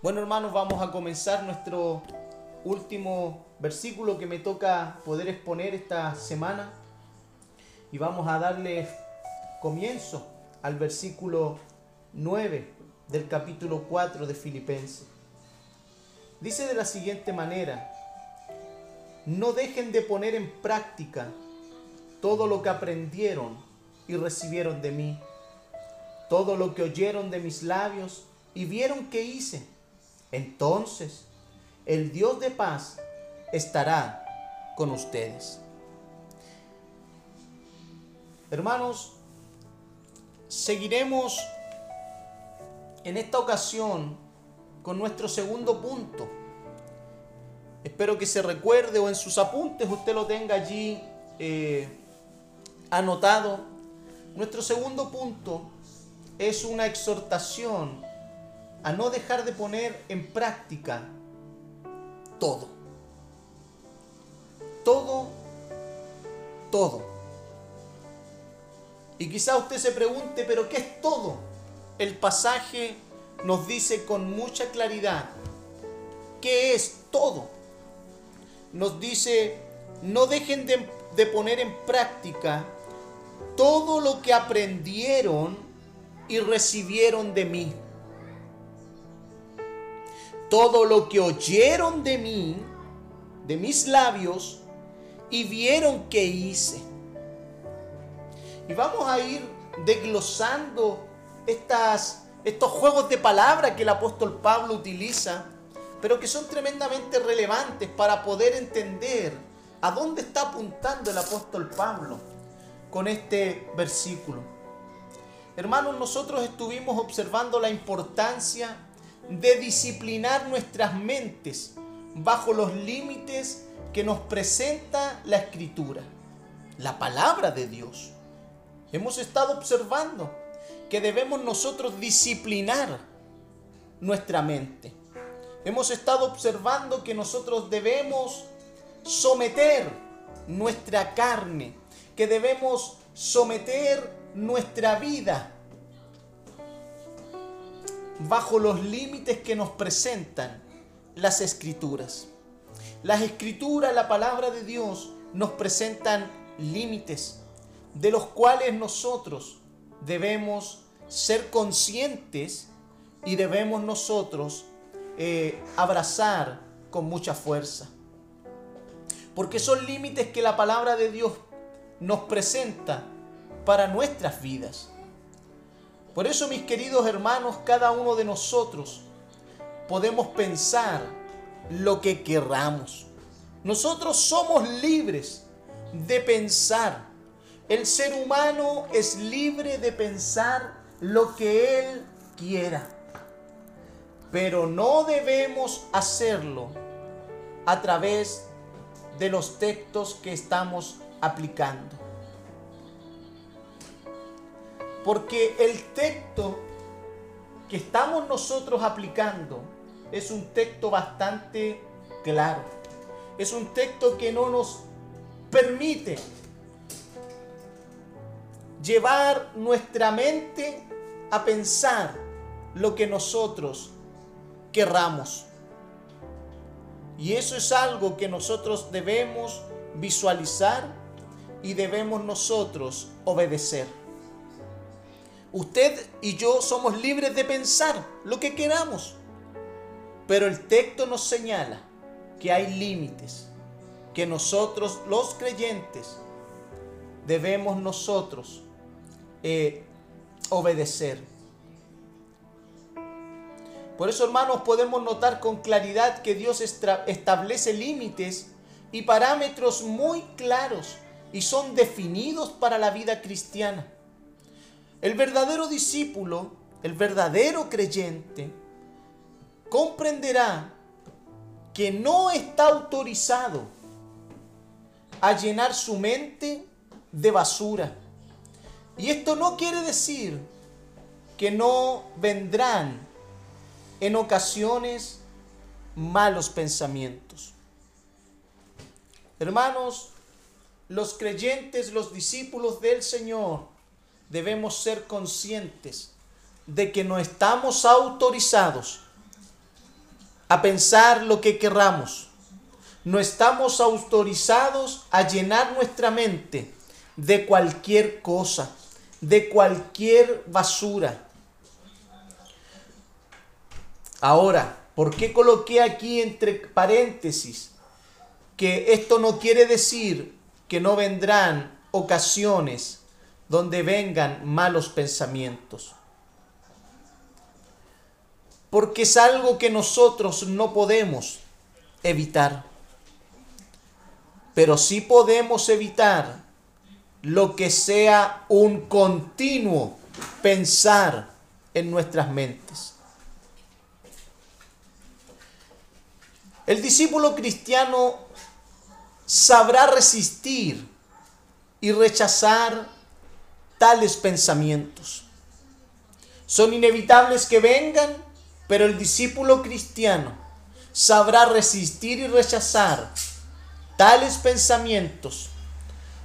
Bueno hermanos, vamos a comenzar nuestro último versículo que me toca poder exponer esta semana y vamos a darle comienzo al versículo 9 del capítulo 4 de Filipenses. Dice de la siguiente manera, no dejen de poner en práctica todo lo que aprendieron y recibieron de mí, todo lo que oyeron de mis labios y vieron que hice entonces el Dios de paz estará con ustedes. Hermanos, seguiremos en esta ocasión con nuestro segundo punto. Espero que se recuerde o en sus apuntes usted lo tenga allí eh, anotado. Nuestro segundo punto es una exhortación a no dejar de poner en práctica todo. Todo, todo. Y quizá usted se pregunte, pero ¿qué es todo? El pasaje nos dice con mucha claridad, ¿qué es todo? Nos dice, no dejen de, de poner en práctica todo lo que aprendieron y recibieron de mí todo lo que oyeron de mí, de mis labios, y vieron que hice. Y vamos a ir desglosando estas, estos juegos de palabra que el apóstol Pablo utiliza, pero que son tremendamente relevantes para poder entender a dónde está apuntando el apóstol Pablo con este versículo. Hermanos, nosotros estuvimos observando la importancia de disciplinar nuestras mentes bajo los límites que nos presenta la escritura, la palabra de Dios. Hemos estado observando que debemos nosotros disciplinar nuestra mente. Hemos estado observando que nosotros debemos someter nuestra carne, que debemos someter nuestra vida bajo los límites que nos presentan las escrituras. Las escrituras, la palabra de Dios, nos presentan límites de los cuales nosotros debemos ser conscientes y debemos nosotros eh, abrazar con mucha fuerza. Porque son límites que la palabra de Dios nos presenta para nuestras vidas. Por eso, mis queridos hermanos, cada uno de nosotros podemos pensar lo que querramos. Nosotros somos libres de pensar. El ser humano es libre de pensar lo que él quiera. Pero no debemos hacerlo a través de los textos que estamos aplicando. Porque el texto que estamos nosotros aplicando es un texto bastante claro. Es un texto que no nos permite llevar nuestra mente a pensar lo que nosotros querramos. Y eso es algo que nosotros debemos visualizar y debemos nosotros obedecer. Usted y yo somos libres de pensar lo que queramos. Pero el texto nos señala que hay límites, que nosotros los creyentes debemos nosotros eh, obedecer. Por eso, hermanos, podemos notar con claridad que Dios establece límites y parámetros muy claros y son definidos para la vida cristiana. El verdadero discípulo, el verdadero creyente, comprenderá que no está autorizado a llenar su mente de basura. Y esto no quiere decir que no vendrán en ocasiones malos pensamientos. Hermanos, los creyentes, los discípulos del Señor, debemos ser conscientes de que no estamos autorizados a pensar lo que querramos. No estamos autorizados a llenar nuestra mente de cualquier cosa, de cualquier basura. Ahora, ¿por qué coloqué aquí entre paréntesis que esto no quiere decir que no vendrán ocasiones donde vengan malos pensamientos? Porque es algo que nosotros no podemos evitar. Pero sí podemos evitar lo que sea un continuo pensar en nuestras mentes. El discípulo cristiano sabrá resistir y rechazar tales pensamientos. Son inevitables que vengan, pero el discípulo cristiano sabrá resistir y rechazar tales pensamientos.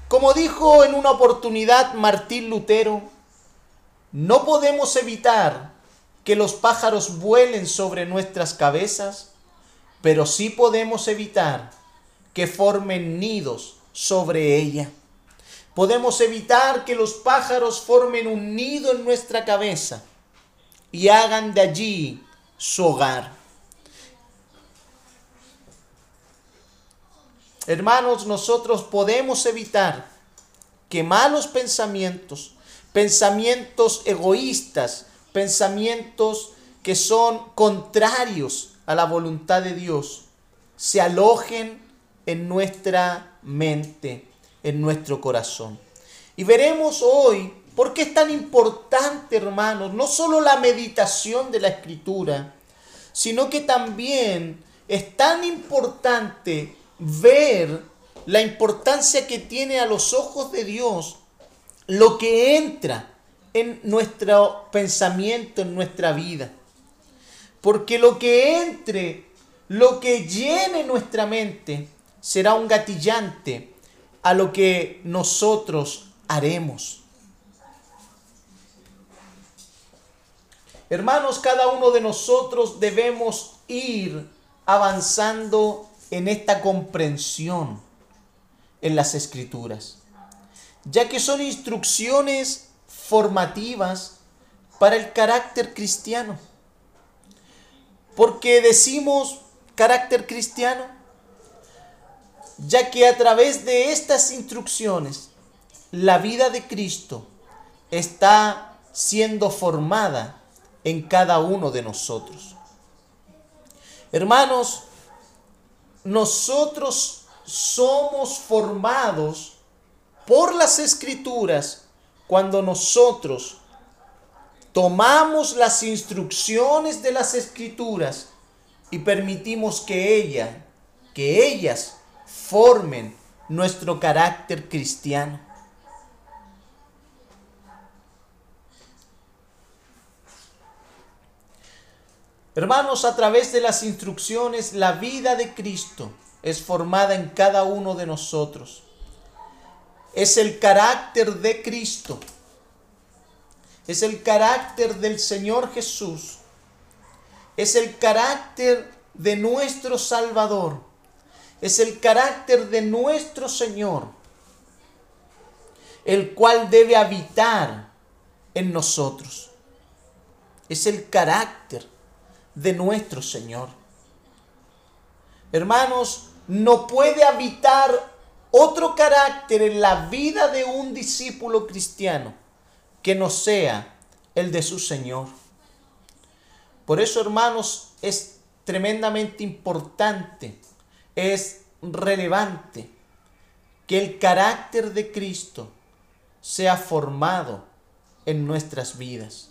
Como dijo en una oportunidad Martín Lutero, no podemos evitar que los pájaros vuelen sobre nuestras cabezas, pero sí podemos evitar que formen nidos sobre ella. Podemos evitar que los pájaros formen un nido en nuestra cabeza y hagan de allí su hogar. Hermanos, nosotros podemos evitar que malos pensamientos, pensamientos egoístas, pensamientos que son contrarios a la voluntad de Dios, se alojen en nuestra mente, en nuestro corazón. Y veremos hoy por qué es tan importante, hermanos, no solo la meditación de la escritura, sino que también es tan importante ver la importancia que tiene a los ojos de Dios lo que entra en nuestro pensamiento, en nuestra vida. Porque lo que entre, lo que llene nuestra mente, será un gatillante a lo que nosotros haremos. Hermanos, cada uno de nosotros debemos ir avanzando en esta comprensión en las escrituras, ya que son instrucciones formativas para el carácter cristiano. Porque decimos carácter cristiano, ya que a través de estas instrucciones la vida de Cristo está siendo formada en cada uno de nosotros. Hermanos, nosotros somos formados por las escrituras cuando nosotros tomamos las instrucciones de las escrituras y permitimos que ella, que ellas formen nuestro carácter cristiano. Hermanos, a través de las instrucciones, la vida de Cristo es formada en cada uno de nosotros. Es el carácter de Cristo. Es el carácter del Señor Jesús. Es el carácter de nuestro Salvador. Es el carácter de nuestro Señor, el cual debe habitar en nosotros. Es el carácter de nuestro Señor. Hermanos, no puede habitar otro carácter en la vida de un discípulo cristiano que no sea el de su Señor. Por eso, hermanos, es tremendamente importante, es relevante que el carácter de Cristo sea formado en nuestras vidas.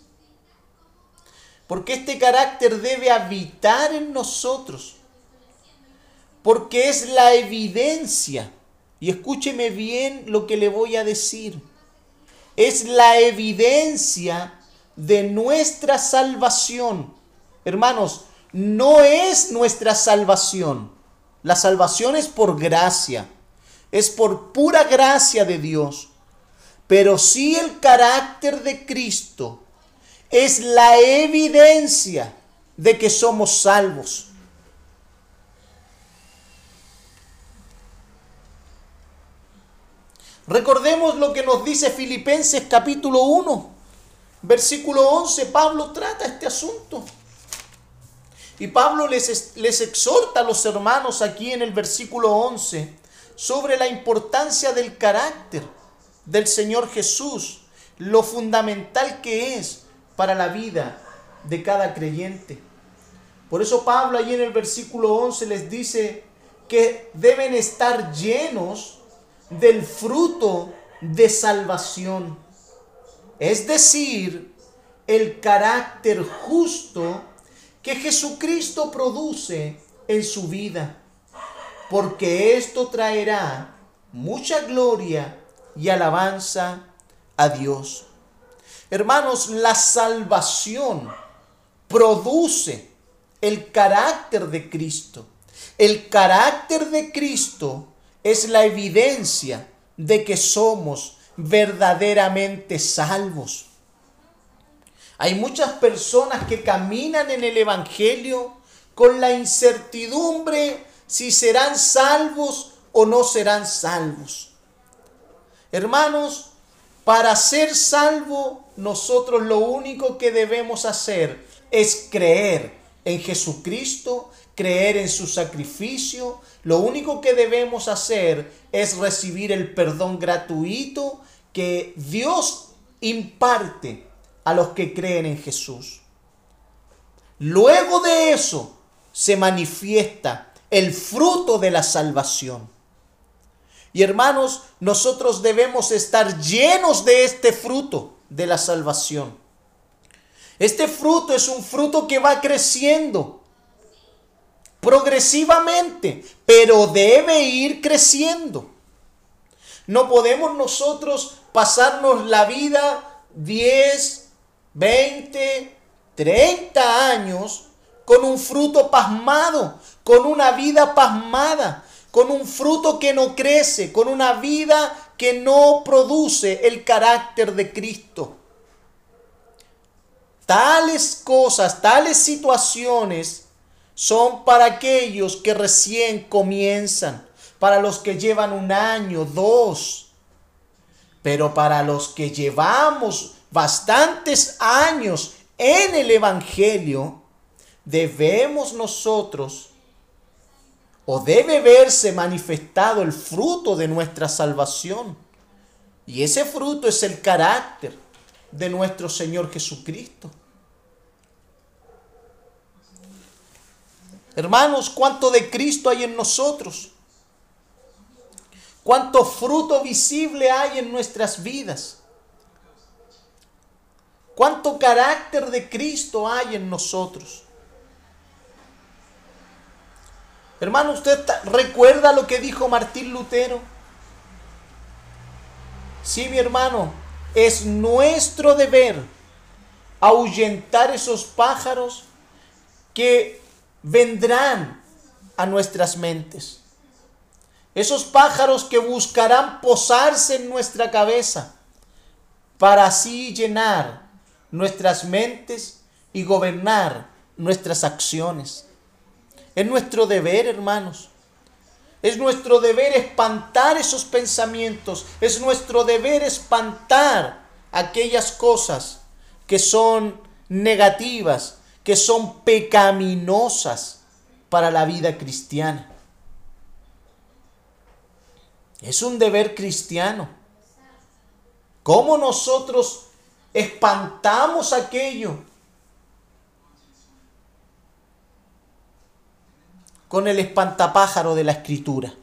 Porque este carácter debe habitar en nosotros. Porque es la evidencia. Y escúcheme bien lo que le voy a decir. Es la evidencia de nuestra salvación. Hermanos, no es nuestra salvación. La salvación es por gracia, es por pura gracia de Dios. Pero sí el carácter de Cristo es la evidencia de que somos salvos. Recordemos lo que nos dice Filipenses capítulo 1, versículo 11. Pablo trata este asunto. Y Pablo les, les exhorta a los hermanos aquí en el versículo 11 sobre la importancia del carácter del Señor Jesús, lo fundamental que es para la vida de cada creyente. Por eso Pablo allí en el versículo 11 les dice que deben estar llenos del fruto de salvación. Es decir, el carácter justo que Jesucristo produce en su vida, porque esto traerá mucha gloria y alabanza a Dios. Hermanos, la salvación produce el carácter de Cristo. El carácter de Cristo es la evidencia de que somos verdaderamente salvos. Hay muchas personas que caminan en el Evangelio con la incertidumbre si serán salvos o no serán salvos. Hermanos, para ser salvo, nosotros lo único que debemos hacer es creer en Jesucristo, creer en su sacrificio. Lo único que debemos hacer es recibir el perdón gratuito que Dios imparte a los que creen en Jesús. Luego de eso se manifiesta el fruto de la salvación. Y hermanos, nosotros debemos estar llenos de este fruto de la salvación. Este fruto es un fruto que va creciendo progresivamente, pero debe ir creciendo. No podemos nosotros pasarnos la vida 10, 20, 30 años con un fruto pasmado, con una vida pasmada, con un fruto que no crece, con una vida que no produce el carácter de Cristo. Tales cosas, tales situaciones son para aquellos que recién comienzan, para los que llevan un año, dos. Pero para los que llevamos bastantes años en el Evangelio, debemos nosotros o debe verse manifestado el fruto de nuestra salvación. Y ese fruto es el carácter de nuestro Señor Jesucristo. Hermanos, ¿cuánto de Cristo hay en nosotros? ¿Cuánto fruto visible hay en nuestras vidas? ¿Cuánto carácter de Cristo hay en nosotros? Hermano, ¿usted recuerda lo que dijo Martín Lutero? Sí, mi hermano, es nuestro deber ahuyentar esos pájaros que vendrán a nuestras mentes. Esos pájaros que buscarán posarse en nuestra cabeza para así llenar nuestras mentes y gobernar nuestras acciones. Es nuestro deber, hermanos. Es nuestro deber espantar esos pensamientos. Es nuestro deber espantar aquellas cosas que son negativas, que son pecaminosas para la vida cristiana. Es un deber cristiano. ¿Cómo nosotros espantamos aquello con el espantapájaro de la escritura.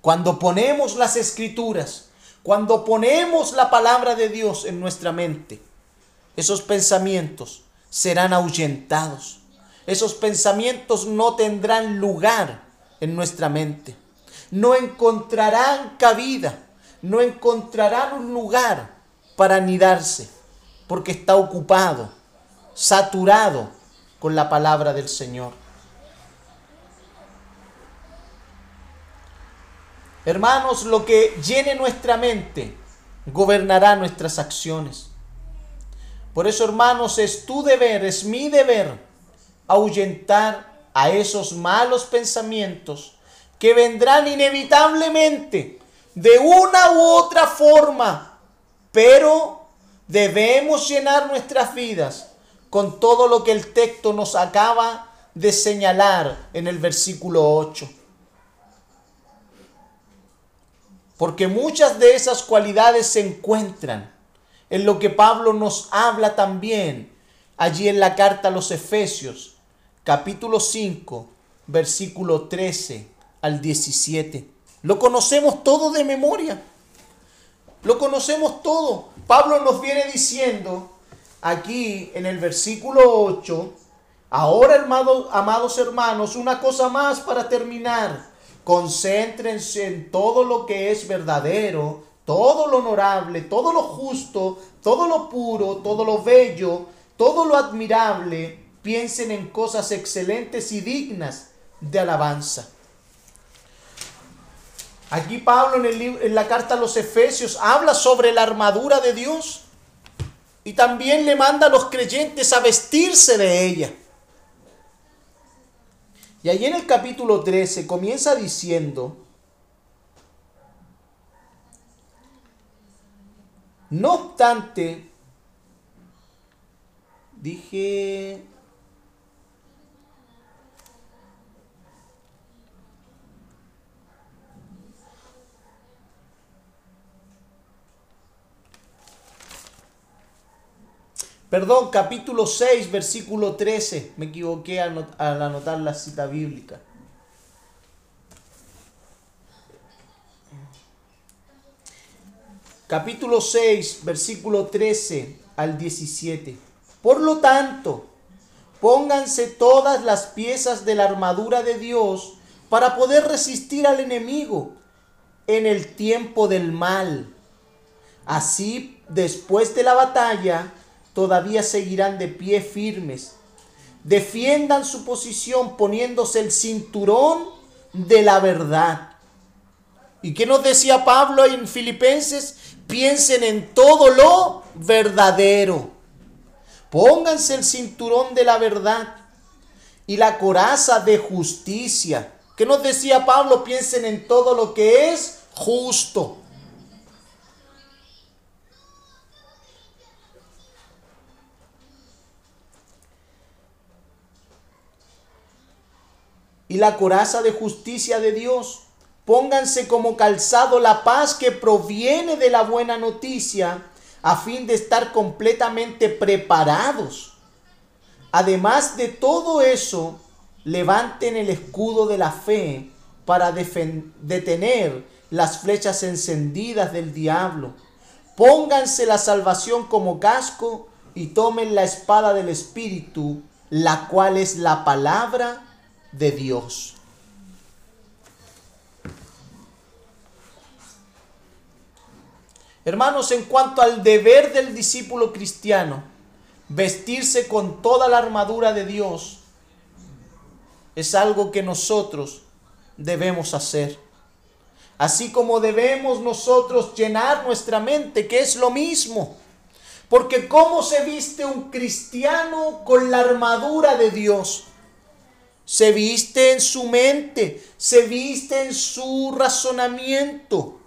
Cuando ponemos las escrituras, cuando ponemos la palabra de Dios en nuestra mente, esos pensamientos serán ahuyentados. Esos pensamientos no tendrán lugar en nuestra mente. No encontrarán cabida, no encontrarán un lugar para anidarse, porque está ocupado saturado con la palabra del Señor. Hermanos, lo que llene nuestra mente gobernará nuestras acciones. Por eso, hermanos, es tu deber, es mi deber, ahuyentar a esos malos pensamientos que vendrán inevitablemente de una u otra forma, pero debemos llenar nuestras vidas con todo lo que el texto nos acaba de señalar en el versículo 8. Porque muchas de esas cualidades se encuentran en lo que Pablo nos habla también allí en la carta a los Efesios, capítulo 5, versículo 13 al 17. Lo conocemos todo de memoria. Lo conocemos todo. Pablo nos viene diciendo aquí en el versículo 8, ahora amados hermanos, una cosa más para terminar. Concéntrense en todo lo que es verdadero, todo lo honorable, todo lo justo, todo lo puro, todo lo bello, todo lo admirable. Piensen en cosas excelentes y dignas de alabanza. Aquí Pablo en, el en la carta a los Efesios habla sobre la armadura de Dios y también le manda a los creyentes a vestirse de ella. Y allí en el capítulo 13 comienza diciendo, no obstante, dije Perdón, capítulo 6, versículo 13. Me equivoqué al anotar la cita bíblica. Capítulo 6, versículo 13 al 17. Por lo tanto, pónganse todas las piezas de la armadura de Dios para poder resistir al enemigo en el tiempo del mal. Así, después de la batalla, todavía seguirán de pie firmes. Defiendan su posición poniéndose el cinturón de la verdad. ¿Y qué nos decía Pablo en Filipenses? Piensen en todo lo verdadero. Pónganse el cinturón de la verdad y la coraza de justicia. ¿Qué nos decía Pablo? Piensen en todo lo que es justo. Y la coraza de justicia de Dios. Pónganse como calzado la paz que proviene de la buena noticia a fin de estar completamente preparados. Además de todo eso, levanten el escudo de la fe para detener las flechas encendidas del diablo. Pónganse la salvación como casco y tomen la espada del Espíritu, la cual es la palabra de Dios. Hermanos, en cuanto al deber del discípulo cristiano, vestirse con toda la armadura de Dios es algo que nosotros debemos hacer. Así como debemos nosotros llenar nuestra mente, que es lo mismo. Porque ¿cómo se viste un cristiano con la armadura de Dios? Se viste en su mente, se viste en su razonamiento.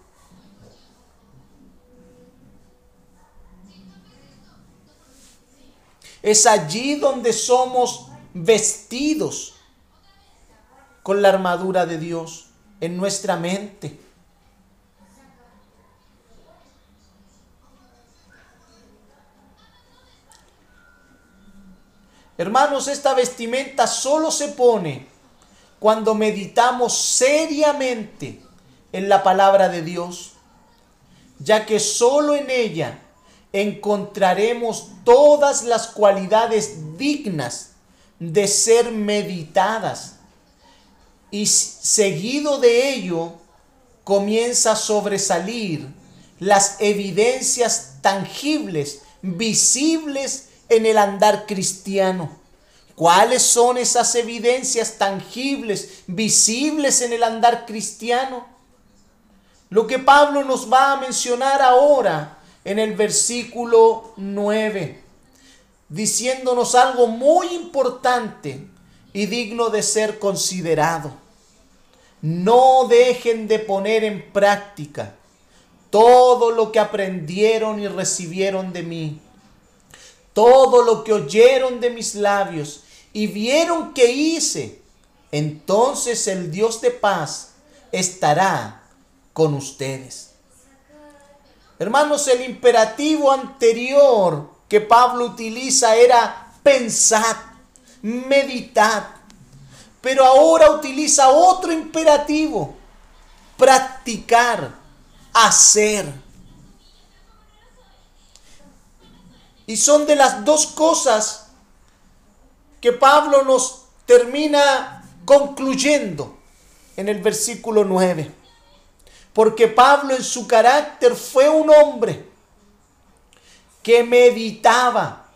Es allí donde somos vestidos con la armadura de Dios en nuestra mente. Hermanos, esta vestimenta solo se pone cuando meditamos seriamente en la palabra de Dios, ya que solo en ella encontraremos todas las cualidades dignas de ser meditadas. Y seguido de ello comienza a sobresalir las evidencias tangibles, visibles en el andar cristiano. ¿Cuáles son esas evidencias tangibles, visibles en el andar cristiano? Lo que Pablo nos va a mencionar ahora en el versículo 9, diciéndonos algo muy importante y digno de ser considerado. no dejen de poner en práctica todo lo que aprendieron y recibieron de mí, todo lo que oyeron de mis labios y vieron que hice, entonces el Dios de paz estará con ustedes. Hermanos, el imperativo anterior que Pablo utiliza era pensad, meditad. Pero ahora utiliza otro imperativo, practicar, hacer. Y son de las dos cosas que Pablo nos termina concluyendo en el versículo 9. Porque Pablo en su carácter fue un hombre que meditaba,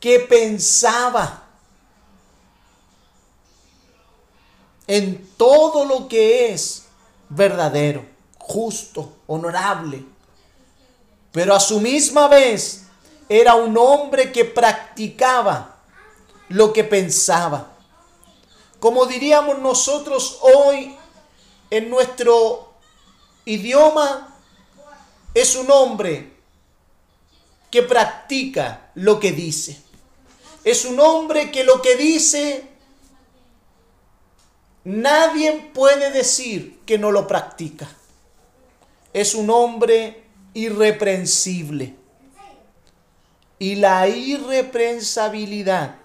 que pensaba en todo lo que es verdadero, justo, honorable. Pero a su misma vez era un hombre que practicaba lo que pensaba. Como diríamos nosotros hoy en nuestro idioma, es un hombre que practica lo que dice. Es un hombre que lo que dice nadie puede decir que no lo practica. Es un hombre irreprensible. Y la irreprensabilidad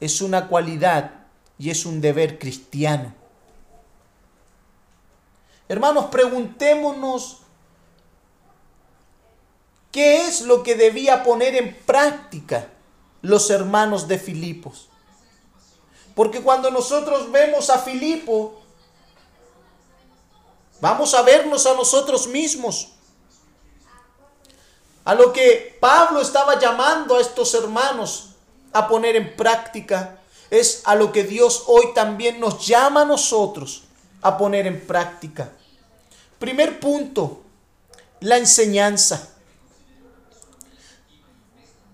es una cualidad y es un deber cristiano. Hermanos, preguntémonos qué es lo que debía poner en práctica los hermanos de Filipos. Porque cuando nosotros vemos a Filipo, vamos a vernos a nosotros mismos. A lo que Pablo estaba llamando a estos hermanos a poner en práctica es a lo que Dios hoy también nos llama a nosotros a poner en práctica. Primer punto, la enseñanza.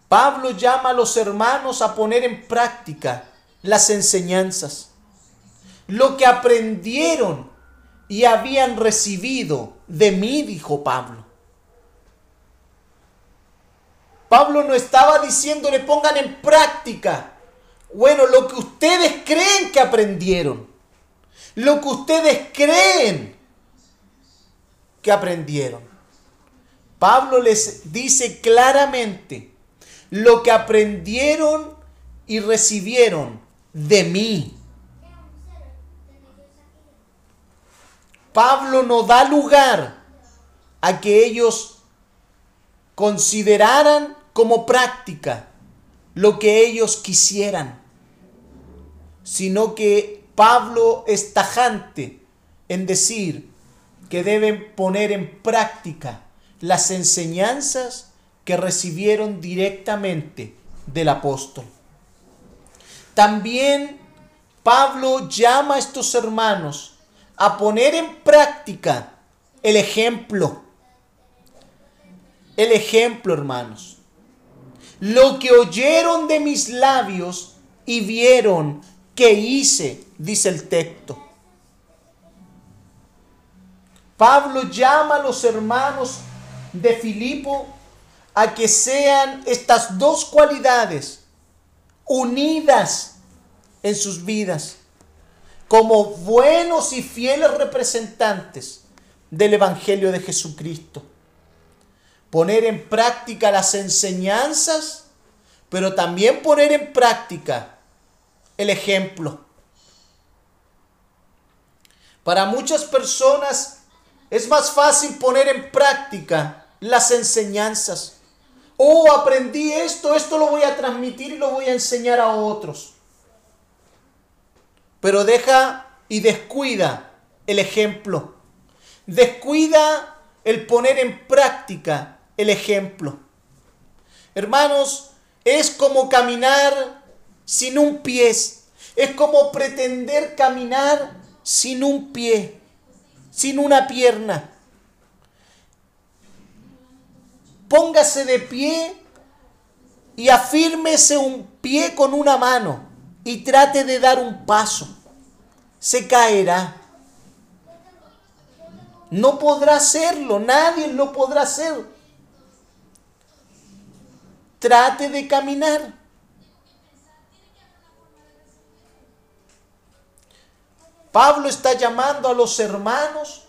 Pablo llama a los hermanos a poner en práctica las enseñanzas, lo que aprendieron y habían recibido de mí, dijo Pablo. Pablo no estaba diciéndole pongan en práctica, bueno, lo que ustedes creen que aprendieron, lo que ustedes creen que aprendieron. Pablo les dice claramente lo que aprendieron y recibieron de mí. Pablo no da lugar a que ellos consideraran como práctica lo que ellos quisieran, sino que Pablo es tajante en decir, que deben poner en práctica las enseñanzas que recibieron directamente del apóstol. También Pablo llama a estos hermanos a poner en práctica el ejemplo. El ejemplo, hermanos. Lo que oyeron de mis labios y vieron que hice, dice el texto. Pablo llama a los hermanos de Filipo a que sean estas dos cualidades unidas en sus vidas como buenos y fieles representantes del Evangelio de Jesucristo. Poner en práctica las enseñanzas, pero también poner en práctica el ejemplo. Para muchas personas es más fácil poner en práctica las enseñanzas. Oh, aprendí esto, esto lo voy a transmitir y lo voy a enseñar a otros. Pero deja y descuida el ejemplo. Descuida el poner en práctica el ejemplo. Hermanos, es como caminar sin un pie. Es como pretender caminar sin un pie sin una pierna. Póngase de pie y afírmese un pie con una mano y trate de dar un paso. se caerá. No podrá hacerlo, nadie lo podrá hacer. Trate de caminar. Pablo está llamando a los hermanos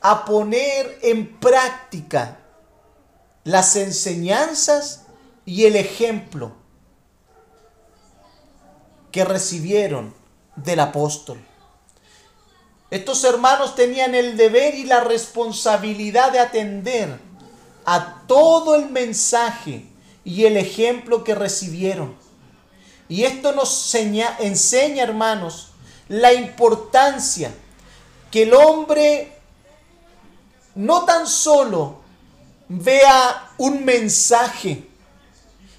a poner en práctica las enseñanzas y el ejemplo que recibieron del apóstol. Estos hermanos tenían el deber y la responsabilidad de atender a todo el mensaje y el ejemplo que recibieron. Y esto nos enseña, hermanos, la importancia que el hombre no tan solo vea un mensaje.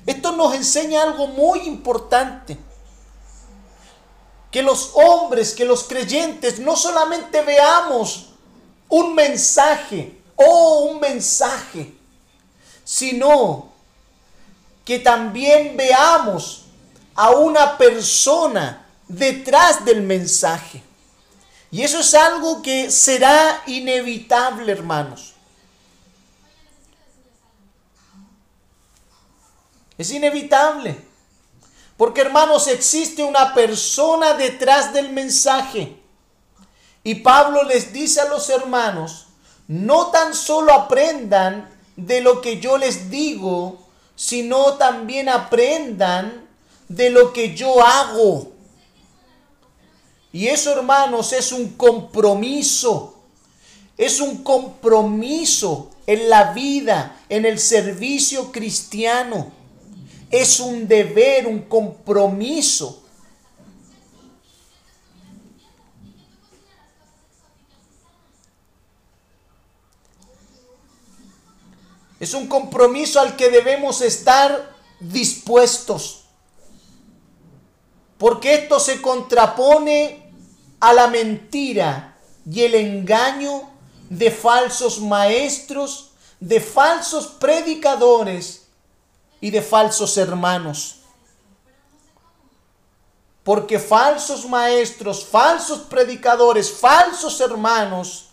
Esto nos enseña algo muy importante que los hombres, que los creyentes no solamente veamos un mensaje o un mensaje, sino que también veamos a una persona detrás del mensaje. Y eso es algo que será inevitable, hermanos. Es inevitable. Porque hermanos, existe una persona detrás del mensaje. Y Pablo les dice a los hermanos, no tan solo aprendan de lo que yo les digo, sino también aprendan de lo que yo hago. Y eso, hermanos, es un compromiso. Es un compromiso en la vida, en el servicio cristiano es un deber, un compromiso. Es un compromiso al que debemos estar dispuestos. Porque esto se contrapone a la mentira y el engaño de falsos maestros, de falsos predicadores y de falsos hermanos. Porque falsos maestros, falsos predicadores, falsos hermanos,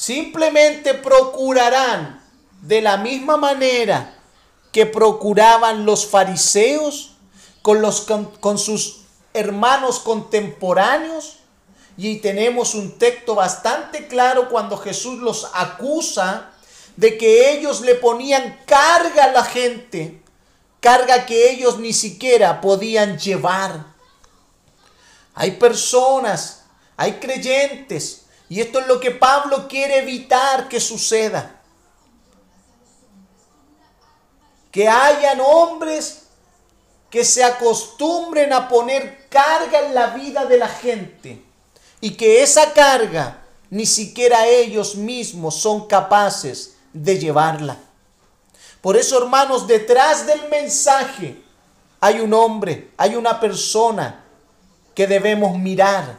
simplemente procurarán de la misma manera que procuraban los fariseos con, los, con, sus hermanos contemporáneos, y tenemos un texto bastante claro cuando Jesús los acusa de que ellos le ponían carga a la gente, carga que ellos ni siquiera podían llevar. Hay personas, hay creyentes, y esto es lo que Pablo quiere evitar que suceda. Que hayan hombres que se acostumbren a poner carga en la vida de la gente y que esa carga ni siquiera ellos mismos son capaces de llevarla. Por eso, hermanos, detrás del mensaje hay un hombre, hay una persona que debemos mirar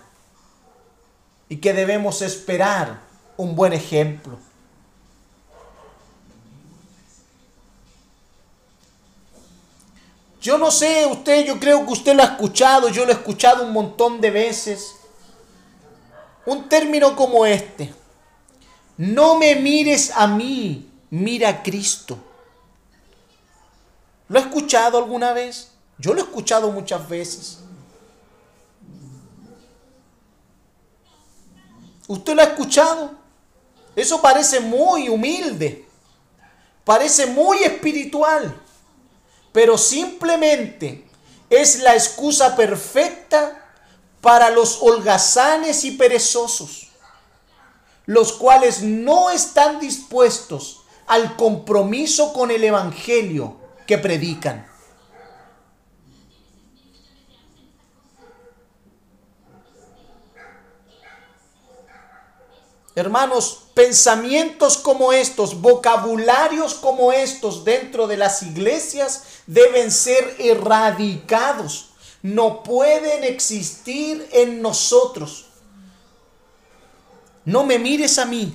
y que debemos esperar un buen ejemplo. Yo no sé, usted, yo creo que usted lo ha escuchado, yo lo he escuchado un montón de veces un término como este. No me mires a mí, mira a Cristo. ¿Lo ha escuchado alguna vez? Yo lo he escuchado muchas veces. ¿Usted lo ha escuchado? Eso parece muy humilde, parece muy espiritual, pero simplemente es la excusa perfecta para los holgazanes y perezosos, los cuales no están dispuestos al compromiso con el Evangelio que predican. Hermanos, pensamientos como estos, vocabularios como estos dentro de las iglesias deben ser erradicados no pueden existir en nosotros. No me mires a mí,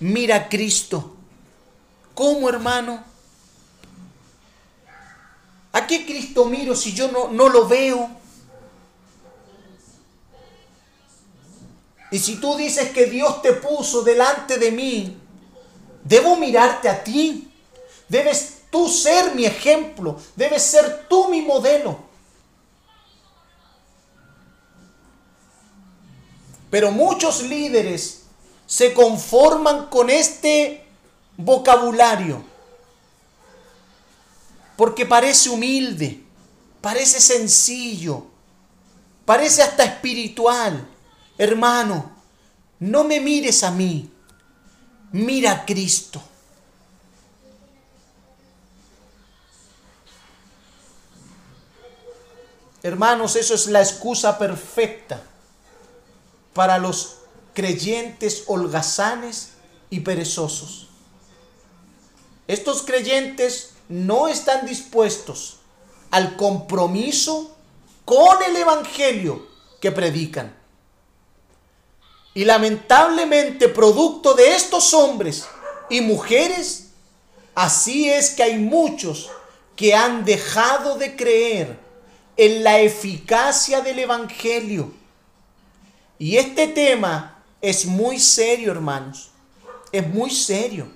mira a Cristo. ¿Cómo, hermano? ¿A qué Cristo miro si yo no, no lo veo? Y si tú dices que Dios te puso delante de mí, debo mirarte a ti. Debes tú ser mi ejemplo. Debes ser tú mi modelo. Pero muchos líderes se conforman con este vocabulario. Porque parece humilde, parece sencillo, parece hasta espiritual. Hermano, no me mires a mí, mira a Cristo. Hermanos, eso es la excusa perfecta para los creyentes holgazanes y perezosos. Estos creyentes no están dispuestos al compromiso con el Evangelio que predican. Y lamentablemente, producto de estos hombres y mujeres, así es que hay muchos que han dejado de creer en la eficacia del Evangelio. Y este tema es muy serio, hermanos. Es muy serio.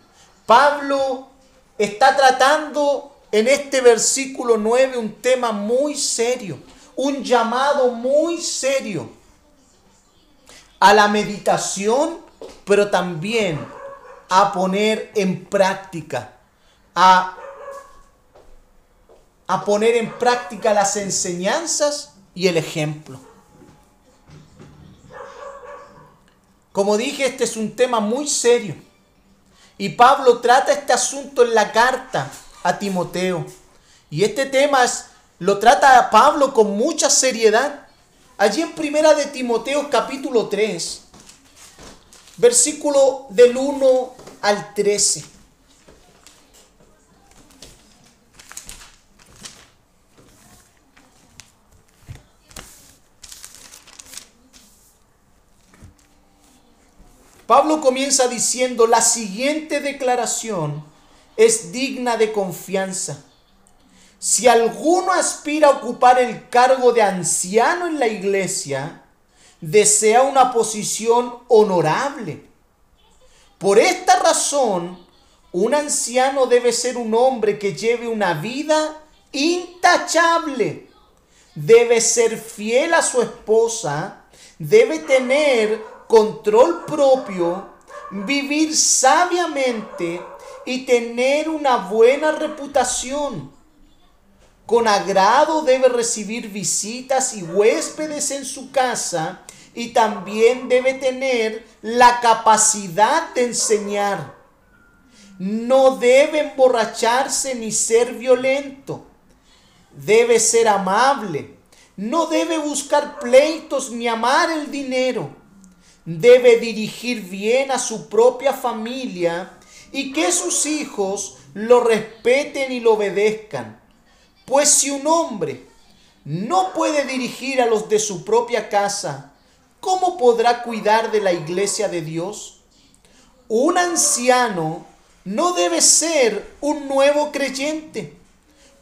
Pablo está tratando en este versículo 9 un tema muy serio, un llamado muy serio a la meditación, pero también a poner en práctica, a, a poner en práctica las enseñanzas y el ejemplo. Como dije, este es un tema muy serio. Y Pablo trata este asunto en la carta a Timoteo. Y este tema lo trata Pablo con mucha seriedad. Allí en Primera de Timoteo capítulo 3, versículo del 1 al 13. Pablo comienza diciendo, la siguiente declaración es digna de confianza. Si alguno aspira a ocupar el cargo de anciano en la iglesia, desea una posición honorable. Por esta razón, un anciano debe ser un hombre que lleve una vida intachable. Debe ser fiel a su esposa, debe tener control propio, vivir sabiamente y tener una buena reputación. Con agrado debe recibir visitas y huéspedes en su casa y también debe tener la capacidad de enseñar. No debe emborracharse ni ser violento. Debe ser amable. No debe buscar pleitos ni amar el dinero. Debe dirigir bien a su propia familia y que sus hijos lo respeten y lo obedezcan. Pues si un hombre no puede dirigir a los de su propia casa, ¿cómo podrá cuidar de la iglesia de Dios? Un anciano no debe ser un nuevo creyente,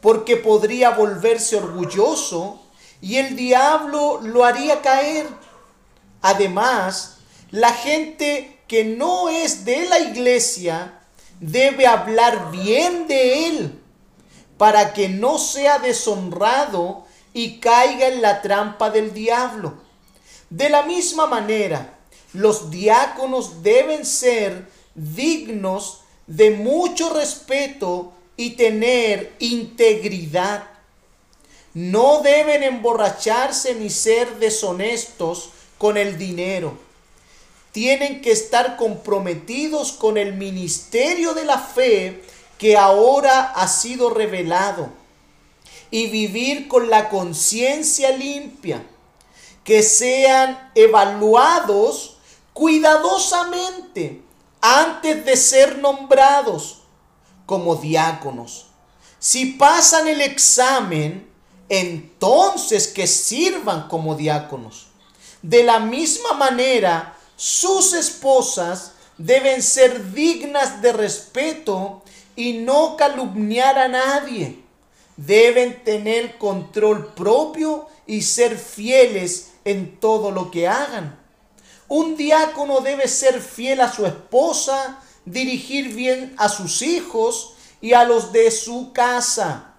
porque podría volverse orgulloso y el diablo lo haría caer. Además, la gente que no es de la iglesia debe hablar bien de él para que no sea deshonrado y caiga en la trampa del diablo. De la misma manera, los diáconos deben ser dignos de mucho respeto y tener integridad. No deben emborracharse ni ser deshonestos con el dinero tienen que estar comprometidos con el ministerio de la fe que ahora ha sido revelado y vivir con la conciencia limpia, que sean evaluados cuidadosamente antes de ser nombrados como diáconos. Si pasan el examen, entonces que sirvan como diáconos. De la misma manera, sus esposas deben ser dignas de respeto y no calumniar a nadie. deben tener control propio y ser fieles en todo lo que hagan. Un diácono debe ser fiel a su esposa, dirigir bien a sus hijos y a los de su casa.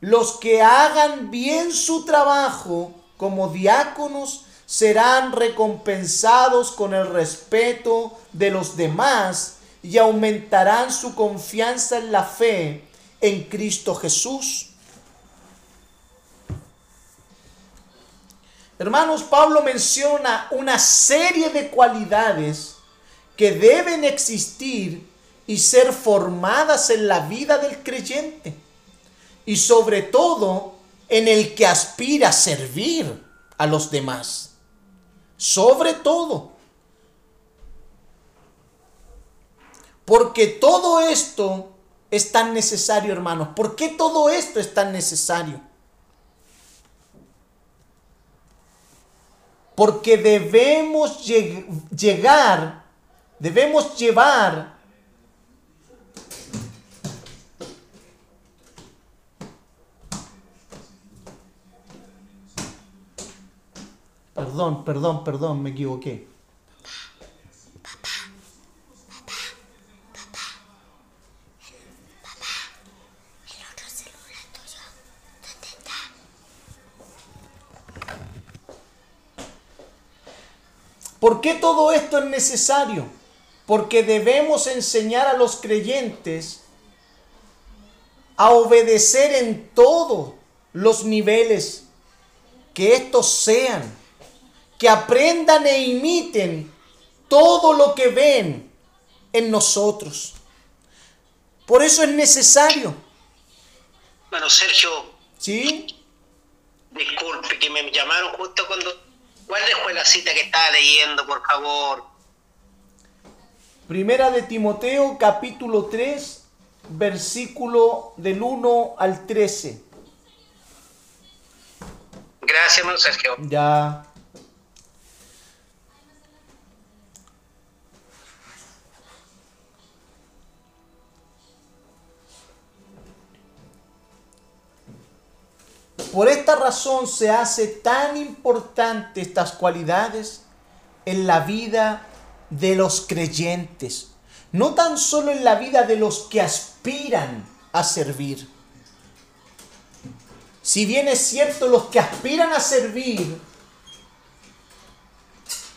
Los que hagan bien su trabajo como diáconos serán recompensados con el respeto de los demás y aumentarán su confianza en la fe en Cristo Jesús. Hermanos, Pablo menciona una serie de cualidades que deben existir y ser formadas en la vida del creyente y sobre todo en el que aspira a servir a los demás. Sobre todo. Porque todo esto es tan necesario, hermanos. ¿Por qué todo esto es tan necesario? Porque debemos llegar, debemos llevar Perdón, perdón, perdón, me equivoqué. ¿Por qué todo esto es necesario? Porque debemos enseñar a los creyentes a obedecer en todos los niveles, que estos sean, que aprendan e imiten todo lo que ven en nosotros. Por eso es necesario. Bueno, Sergio. ¿Sí? Disculpe, que me llamaron justo cuando ¿Cuál fue la cita que estaba leyendo, por favor? Primera de Timoteo, capítulo 3, versículo del 1 al 13. Gracias, hermano Sergio. Ya. Por esta razón se hace tan importante estas cualidades en la vida de los creyentes, no tan solo en la vida de los que aspiran a servir. Si bien es cierto, los que aspiran a servir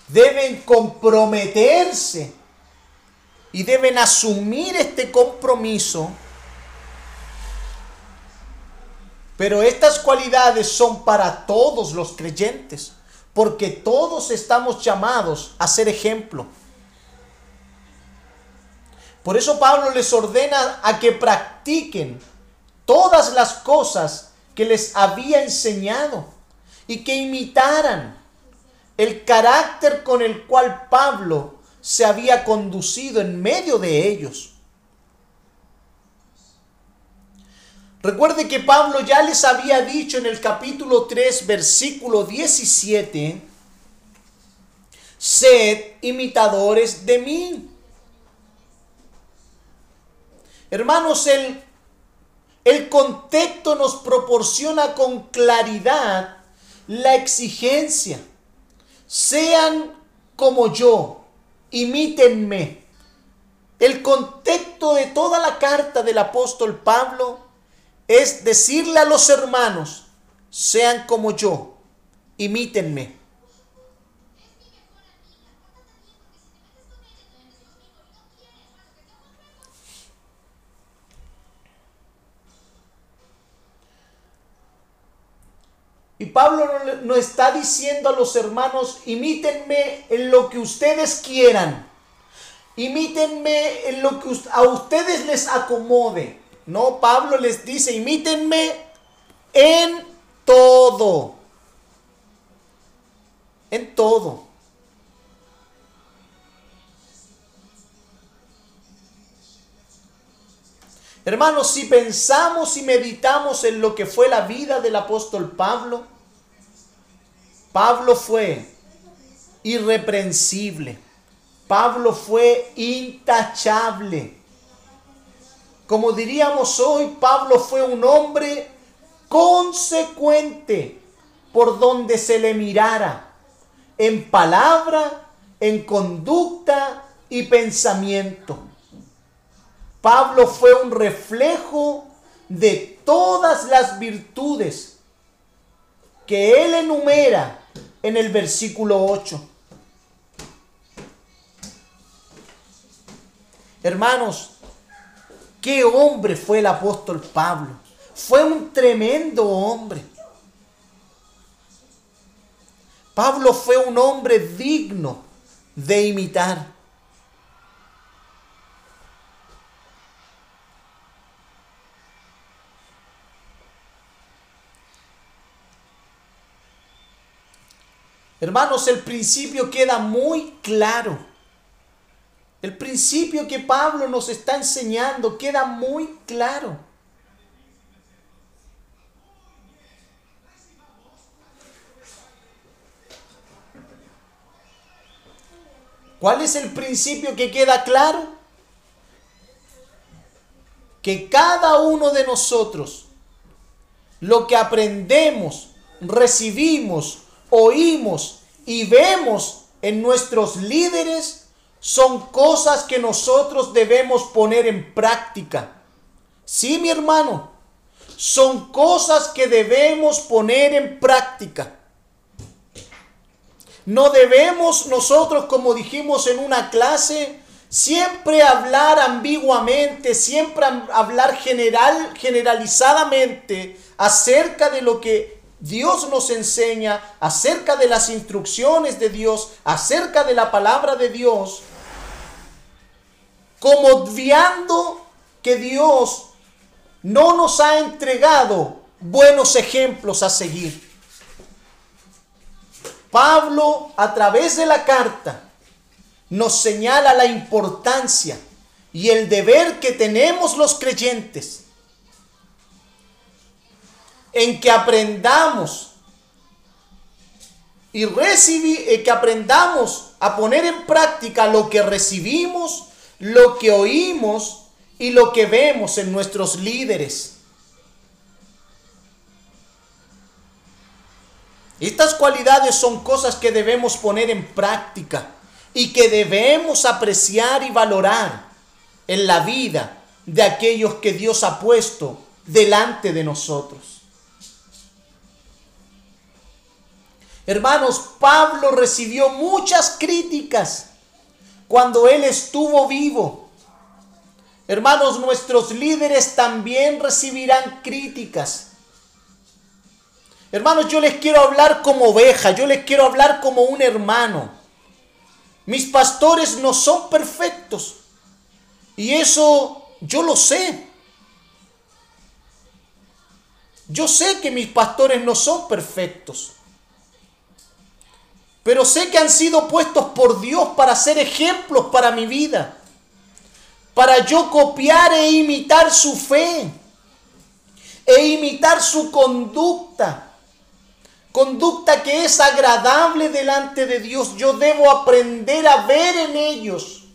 deben comprometerse y deben asumir este compromiso Pero estas cualidades son para todos los creyentes, porque todos estamos llamados a ser ejemplo. Por eso Pablo les ordena a que practiquen todas las cosas que les había enseñado y que imitaran el carácter con el cual Pablo se había conducido en medio de ellos. Recuerde que Pablo ya les había dicho en el capítulo 3, versículo 17, sed imitadores de mí. Hermanos, el, el contexto nos proporciona con claridad la exigencia. Sean como yo, imítenme. El contexto de toda la carta del apóstol Pablo es decirle a los hermanos, sean como yo, imítenme. Y Pablo no, está diciendo a los hermanos, imítenme en lo que ustedes quieran. Imítenme en lo que a ustedes les acomode. No, Pablo les dice, imítenme en todo. En todo. Hermanos, si pensamos y meditamos en lo que fue la vida del apóstol Pablo, Pablo fue irreprensible. Pablo fue intachable. Como diríamos hoy, Pablo fue un hombre consecuente por donde se le mirara, en palabra, en conducta y pensamiento. Pablo fue un reflejo de todas las virtudes que él enumera en el versículo 8. Hermanos, qué hombre fue el apóstol Pablo. Fue un tremendo hombre. Pablo fue un hombre digno de imitar. Hermanos, el principio queda muy claro. El principio que Pablo nos está enseñando queda muy claro. ¿Cuál es el principio que queda claro? Que cada uno de nosotros, lo que aprendemos, recibimos, oímos y vemos en nuestros líderes son cosas que nosotros debemos poner en práctica. Sí, mi hermano, son cosas que debemos poner en práctica. No debemos nosotros, como dijimos en una clase, siempre hablar ambiguamente, siempre hablar general, generalizadamente acerca de lo que Dios nos enseña acerca de las instrucciones de Dios, acerca de la palabra de Dios, como obviando que Dios no nos ha entregado buenos ejemplos a seguir. Pablo, a través de la carta, nos señala la importancia y el deber que tenemos los creyentes en que aprendamos y recibir, eh, que aprendamos a poner en práctica lo que recibimos, lo que oímos y lo que vemos en nuestros líderes. Estas cualidades son cosas que debemos poner en práctica y que debemos apreciar y valorar en la vida de aquellos que Dios ha puesto delante de nosotros. Hermanos, Pablo recibió muchas críticas cuando él estuvo vivo. Hermanos, nuestros líderes también recibirán críticas. Hermanos, yo les quiero hablar como oveja, yo les quiero hablar como un hermano. Mis pastores no son perfectos. Y eso yo lo sé. Yo sé que mis pastores no son perfectos pero sé que han sido puestos por Dios para ser ejemplos para mi vida, para yo copiar e imitar su fe, e imitar su conducta, conducta que es agradable delante de Dios. Yo debo aprender a ver en ellos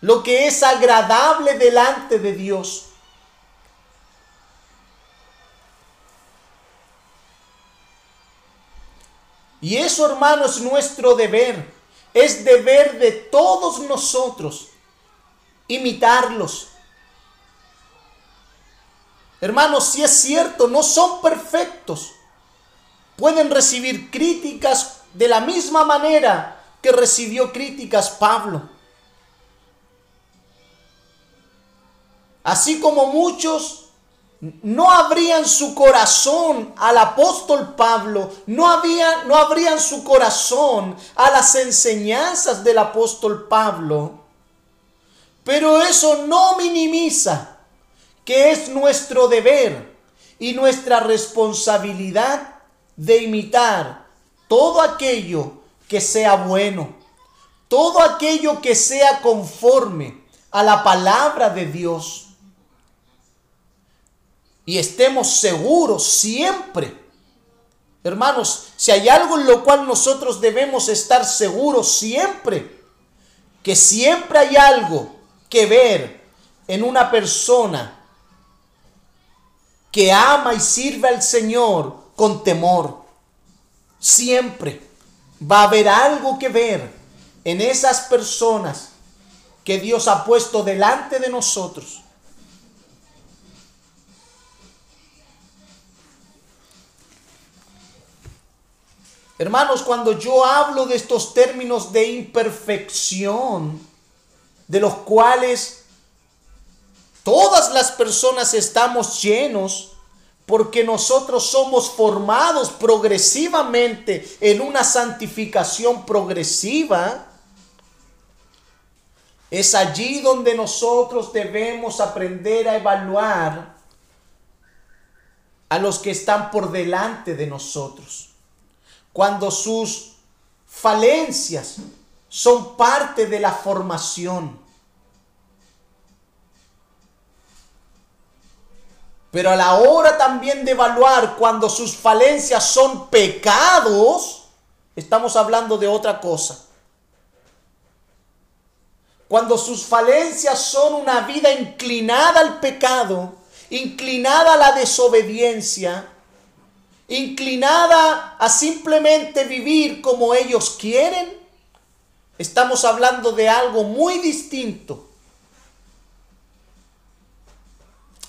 lo que es agradable delante de Dios. Y eso, hermano, es nuestro deber. Es deber de todos nosotros imitarlos. Hermanos, si es cierto, no son perfectos. Pueden recibir críticas de la misma manera que recibió críticas Pablo. Así como muchos no abrían su corazón al apóstol Pablo, no, había, no abrían su corazón a las enseñanzas del apóstol Pablo. Pero eso no minimiza que es nuestro deber y nuestra responsabilidad de imitar todo aquello que sea bueno, todo aquello que sea conforme a la palabra de Dios y estemos seguros siempre. Hermanos, si hay algo en lo cual nosotros debemos estar seguros siempre, que siempre hay algo que ver en una persona que ama y sirve al Señor con temor. Siempre va a haber algo que ver en esas personas que Dios ha puesto delante de nosotros. Hermanos, cuando yo hablo de estos términos de imperfección, de los cuales todas las personas estamos llenos, porque nosotros somos formados progresivamente en una santificación progresiva, es allí donde nosotros debemos aprender a evaluar a los que están por delante de nosotros cuando sus falencias son parte de la formación. Pero a la hora también de evaluar cuando sus falencias son pecados, estamos hablando de otra cosa. Cuando sus falencias son una vida inclinada al pecado, inclinada a la desobediencia, inclinada a simplemente vivir como ellos quieren, estamos hablando de algo muy distinto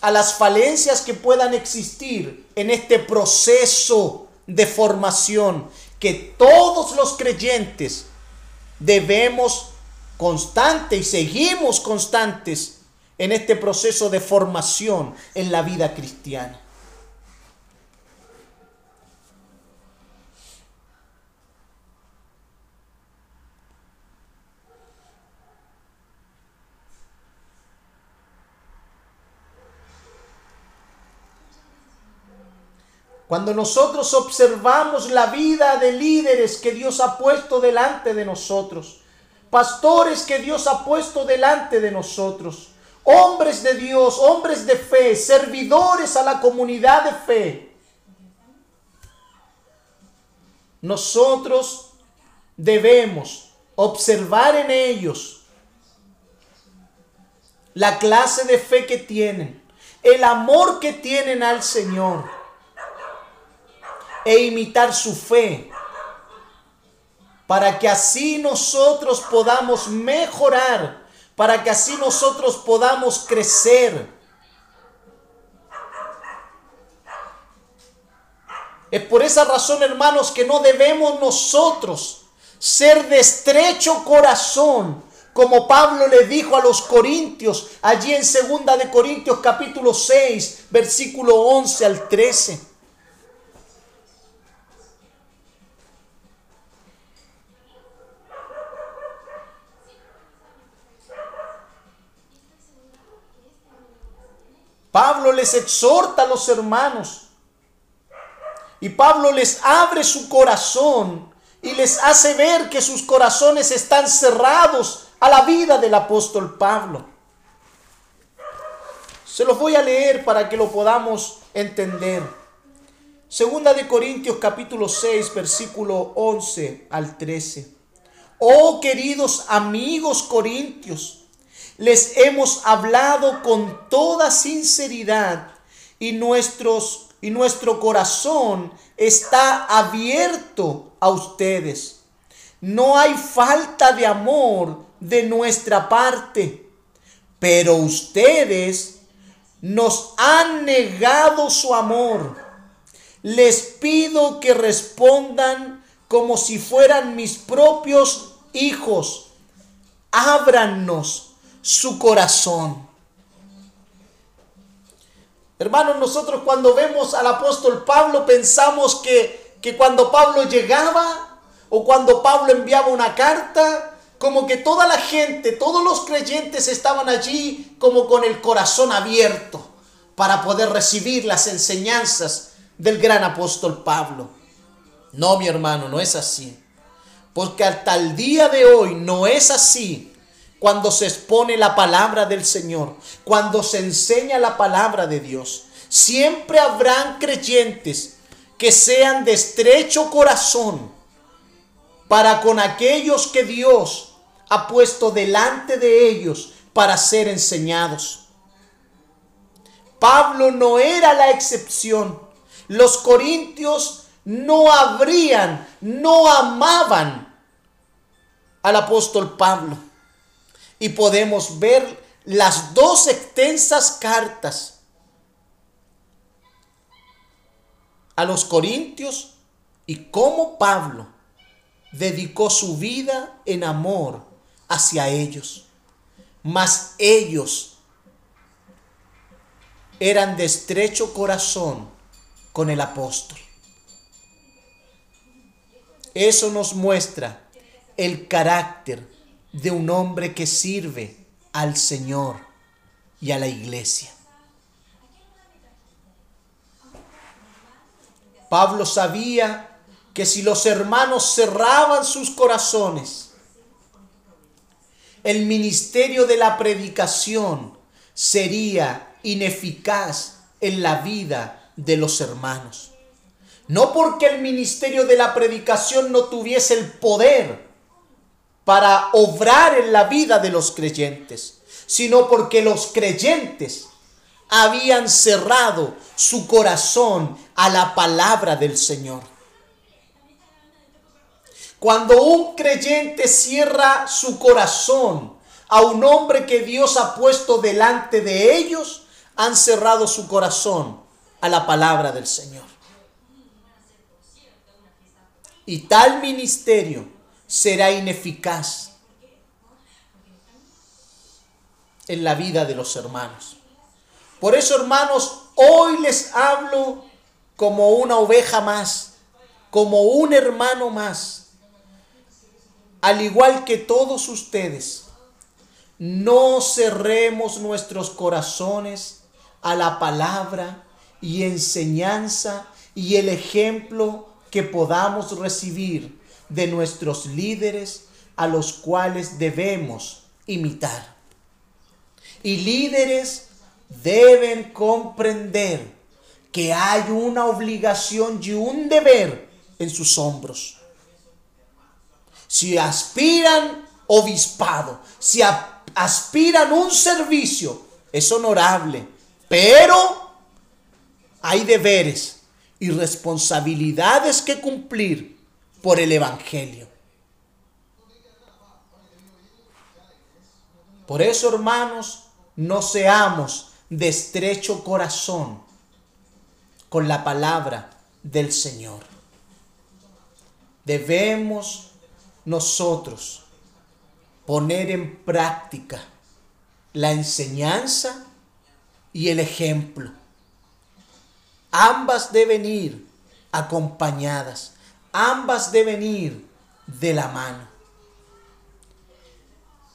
a las falencias que puedan existir en este proceso de formación que todos los creyentes debemos constante y seguimos constantes en este proceso de formación en la vida cristiana. Cuando nosotros observamos la vida de líderes que Dios ha puesto delante de nosotros, pastores que Dios ha puesto delante de nosotros, hombres de Dios, hombres de fe, servidores a la comunidad de fe, nosotros debemos observar en ellos la clase de fe que tienen, el amor que tienen al Señor e imitar su fe, para que así nosotros podamos mejorar, para que así nosotros podamos crecer. Es por esa razón, hermanos, que no debemos nosotros ser de estrecho corazón, como Pablo le dijo a los corintios, allí en segunda de Corintios capítulo 6, versículo 11 al 13. Pablo les exhorta a los hermanos. Y Pablo les abre su corazón y les hace ver que sus corazones están cerrados a la vida del apóstol Pablo. Se los voy a leer para que lo podamos entender. Segunda de Corintios capítulo 6 versículo 11 al 13. Oh queridos amigos corintios, les hemos hablado con toda sinceridad y, nuestros, y nuestro corazón está abierto a ustedes. No hay falta de amor de nuestra parte, pero ustedes nos han negado su amor. Les pido que respondan como si fueran mis propios hijos. Ábranos su corazón. Hermanos, nosotros cuando vemos al apóstol Pablo pensamos que, que cuando Pablo llegaba o cuando Pablo enviaba una carta, como que toda la gente, todos los creyentes estaban allí como con el corazón abierto para poder recibir las enseñanzas del gran apóstol Pablo. No, mi hermano, no es así. Porque hasta el día de hoy no es así cuando se expone la palabra del Señor, cuando se enseña la palabra de Dios. Siempre habrán creyentes que sean de estrecho corazón para con aquellos que Dios ha puesto delante de ellos para ser enseñados. Pablo no era la excepción. Los corintios no habrían, no amaban al apóstol Pablo. Y podemos ver las dos extensas cartas a los corintios y cómo Pablo dedicó su vida en amor hacia ellos. Mas ellos eran de estrecho corazón con el apóstol. Eso nos muestra el carácter de un hombre que sirve al Señor y a la iglesia. Pablo sabía que si los hermanos cerraban sus corazones, el ministerio de la predicación sería ineficaz en la vida de los hermanos. No porque el ministerio de la predicación no tuviese el poder para obrar en la vida de los creyentes, sino porque los creyentes habían cerrado su corazón a la palabra del Señor. Cuando un creyente cierra su corazón a un hombre que Dios ha puesto delante de ellos, han cerrado su corazón a la palabra del Señor. Y tal ministerio será ineficaz en la vida de los hermanos. Por eso, hermanos, hoy les hablo como una oveja más, como un hermano más. Al igual que todos ustedes, no cerremos nuestros corazones a la palabra y enseñanza y el ejemplo que podamos recibir de nuestros líderes a los cuales debemos imitar. Y líderes deben comprender que hay una obligación y un deber en sus hombros. Si aspiran obispado, si aspiran un servicio, es honorable, pero hay deberes y responsabilidades que cumplir por el Evangelio. Por eso, hermanos, no seamos de estrecho corazón con la palabra del Señor. Debemos nosotros poner en práctica la enseñanza y el ejemplo. Ambas deben ir acompañadas, ambas deben ir de la mano.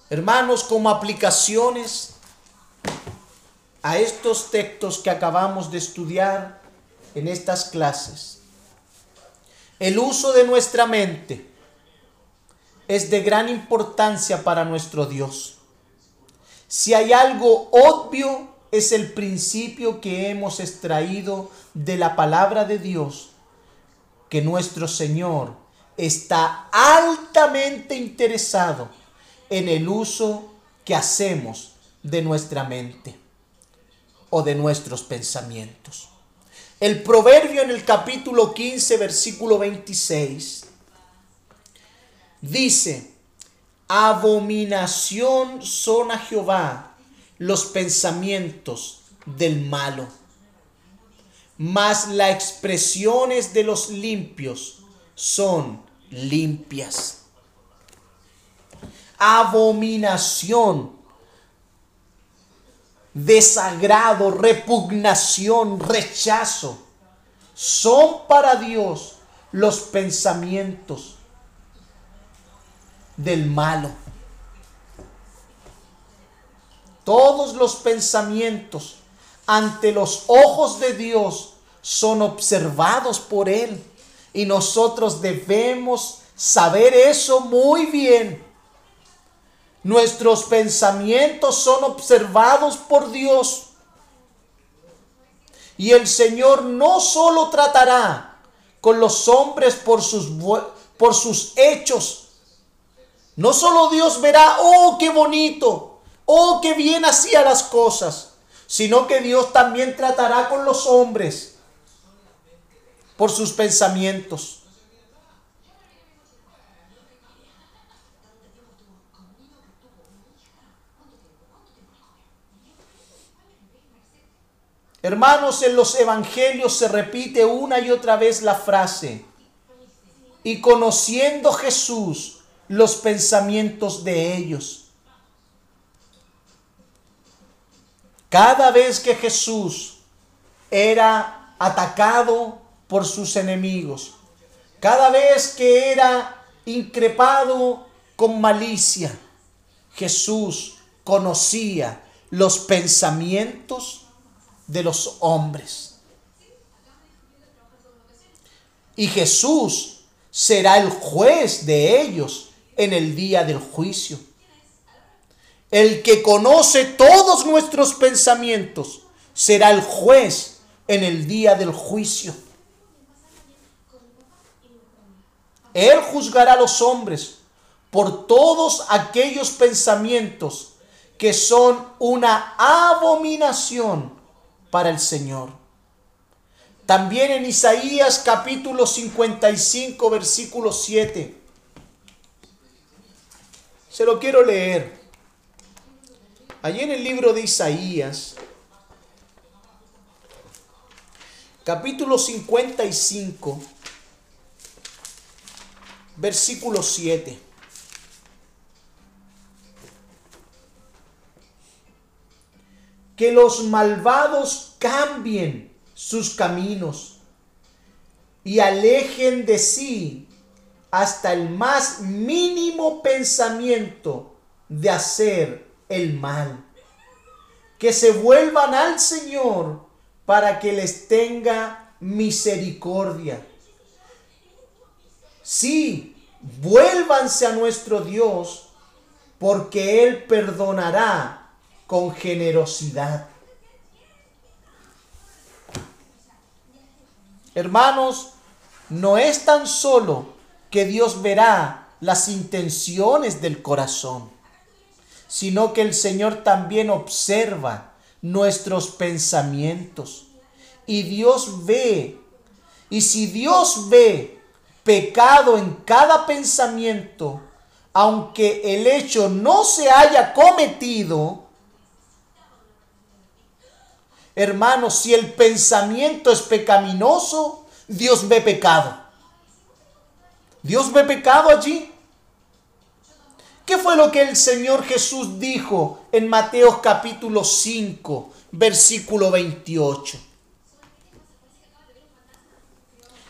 Hermanos, como aplicaciones a estos textos que acabamos de estudiar en estas clases, el uso de nuestra mente es de gran importancia para nuestro Dios. Si hay algo obvio, es el principio que hemos extraído de la palabra de Dios, que nuestro Señor está altamente interesado en el uso que hacemos de nuestra mente o de nuestros pensamientos. El proverbio en el capítulo 15, versículo 26, dice, abominación son a Jehová los pensamientos del malo, mas las expresiones de los limpios son limpias. Abominación, desagrado, repugnación, rechazo, son para Dios los pensamientos del malo. Todos los pensamientos ante los ojos de Dios son observados por Él. Y nosotros debemos saber eso muy bien. Nuestros pensamientos son observados por Dios. Y el Señor no solo tratará con los hombres por sus, por sus hechos, no solo Dios verá, oh, qué bonito, oh, qué bien hacía las cosas, sino que Dios también tratará con los hombres por sus pensamientos. Hermanos, en los evangelios se repite una y otra vez la frase, y conociendo Jesús los pensamientos de ellos. Cada vez que Jesús era atacado por sus enemigos, cada vez que era increpado con malicia, Jesús conocía los pensamientos de los hombres. Y Jesús será el juez de ellos en el día del juicio. El que conoce todos nuestros pensamientos será el juez en el día del juicio. Él juzgará a los hombres por todos aquellos pensamientos que son una abominación para el Señor. También en Isaías capítulo 55 versículo 7. Se lo quiero leer. Allí en el libro de Isaías, capítulo 55, versículo 7. que los malvados cambien sus caminos y alejen de sí hasta el más mínimo pensamiento de hacer el mal. Que se vuelvan al Señor para que les tenga misericordia. Sí, vuélvanse a nuestro Dios, porque Él perdonará con generosidad. Hermanos, no es tan solo que Dios verá las intenciones del corazón, sino que el Señor también observa nuestros pensamientos. Y Dios ve, y si Dios ve pecado en cada pensamiento, aunque el hecho no se haya cometido, Hermanos, si el pensamiento es pecaminoso, Dios ve pecado. Dios ve pecado allí. ¿Qué fue lo que el Señor Jesús dijo en Mateo capítulo 5, versículo 28?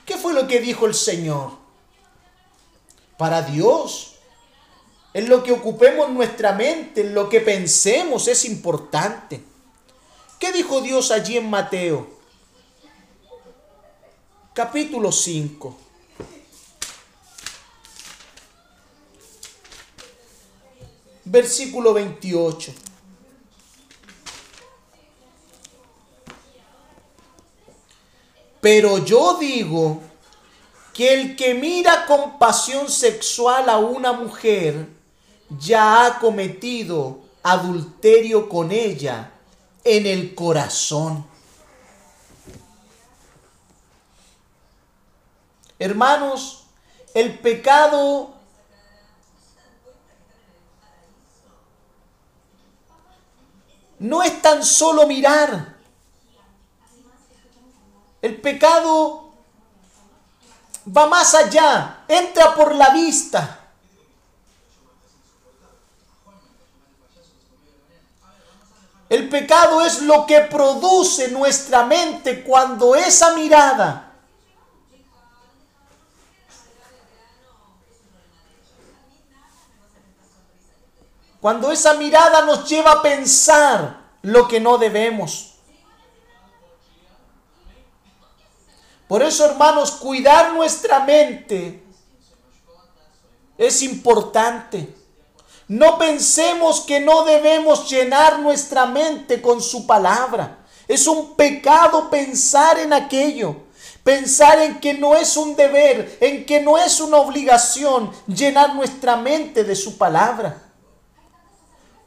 ¿Qué fue lo que dijo el Señor? Para Dios, en lo que ocupemos nuestra mente, en lo que pensemos es importante. ¿Qué dijo Dios allí en Mateo? Capítulo 5. Versículo 28. Pero yo digo que el que mira con pasión sexual a una mujer ya ha cometido adulterio con ella en el corazón. Hermanos, el pecado no es tan solo mirar. El pecado va más allá, entra por la vista. El pecado es lo que produce nuestra mente cuando esa mirada Cuando esa mirada nos lleva a pensar lo que no debemos. Por eso, hermanos, cuidar nuestra mente es importante. No pensemos que no debemos llenar nuestra mente con su palabra. Es un pecado pensar en aquello. Pensar en que no es un deber, en que no es una obligación llenar nuestra mente de su palabra.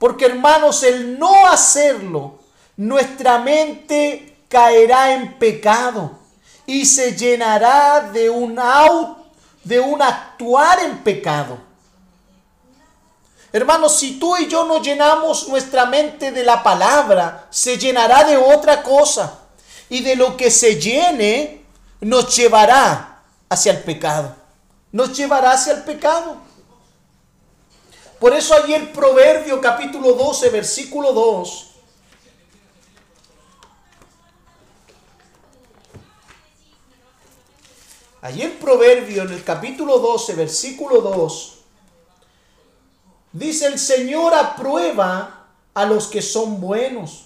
Porque hermanos, el no hacerlo nuestra mente caerá en pecado y se llenará de un, actuar en pecado. Hermanos, si tú y yo no llenamos nuestra mente de la palabra, se llenará de otra cosa. Y de lo que se llene, nos llevará hacia el pecado. Nos llevará hacia el pecado. Por eso el Proverbio capítulo 12, versículo 2. Allí el Proverbio en el capítulo 12, versículo 2. Dice el Señor aprueba a los que son buenos,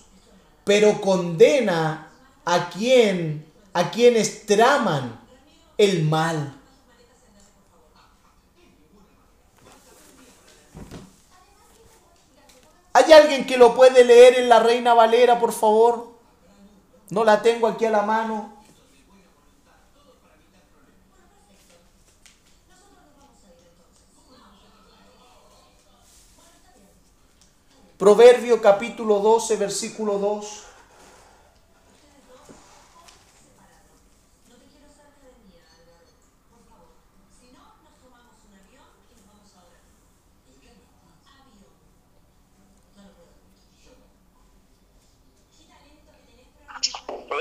pero condena a quien a quienes traman el mal. ¿Hay alguien que lo puede leer en la Reina Valera, por favor? No la tengo aquí a la mano. Proverbio capítulo 12, versículo 2.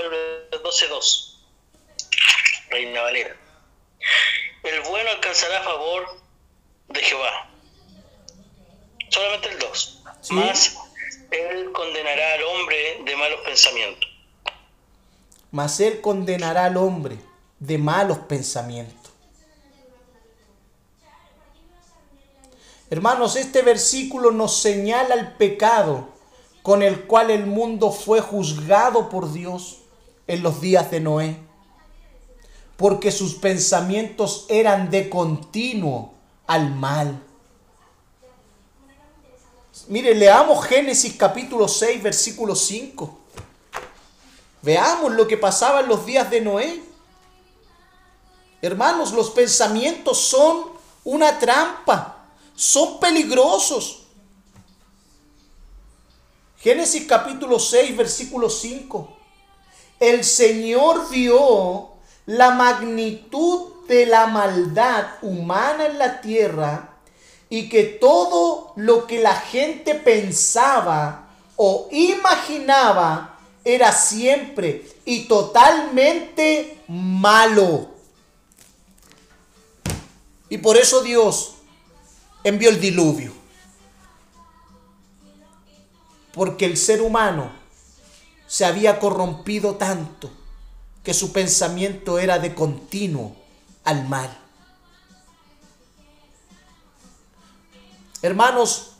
Proverbios 12.2. Reina Valera. El bueno alcanzará favor de Jehová. Solamente el 2. Más él condenará al hombre de malos pensamientos. Mas él condenará al hombre de malos pensamientos. Hermanos, este versículo nos señala el pecado con el cual el mundo fue juzgado por Dios en los días de Noé, porque sus pensamientos eran de continuo al mal. Mire, leamos Génesis capítulo 6, versículo 5. Veamos lo que pasaba en los días de Noé. Hermanos, los pensamientos son una trampa, son peligrosos. Génesis capítulo 6, versículo 5. El Señor vio la magnitud de la maldad humana en la tierra y que todo lo que la gente pensaba o imaginaba era siempre y totalmente malo. Y por eso Dios envió el diluvio porque el ser humano se había corrompido tanto que su pensamiento era de continuo al mal. Hermanos,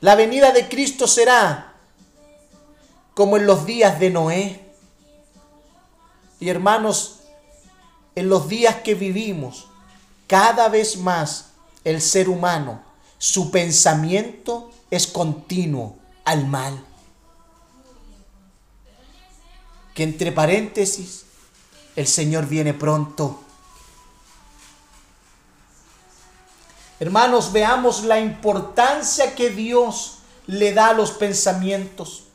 la venida de Cristo será como en los días de Noé. Y hermanos, en los días que vivimos, cada vez más el ser humano, su pensamiento es continuo al mal. Que entre paréntesis, el Señor viene pronto. Hermanos, veamos la importancia que Dios le da a los pensamientos.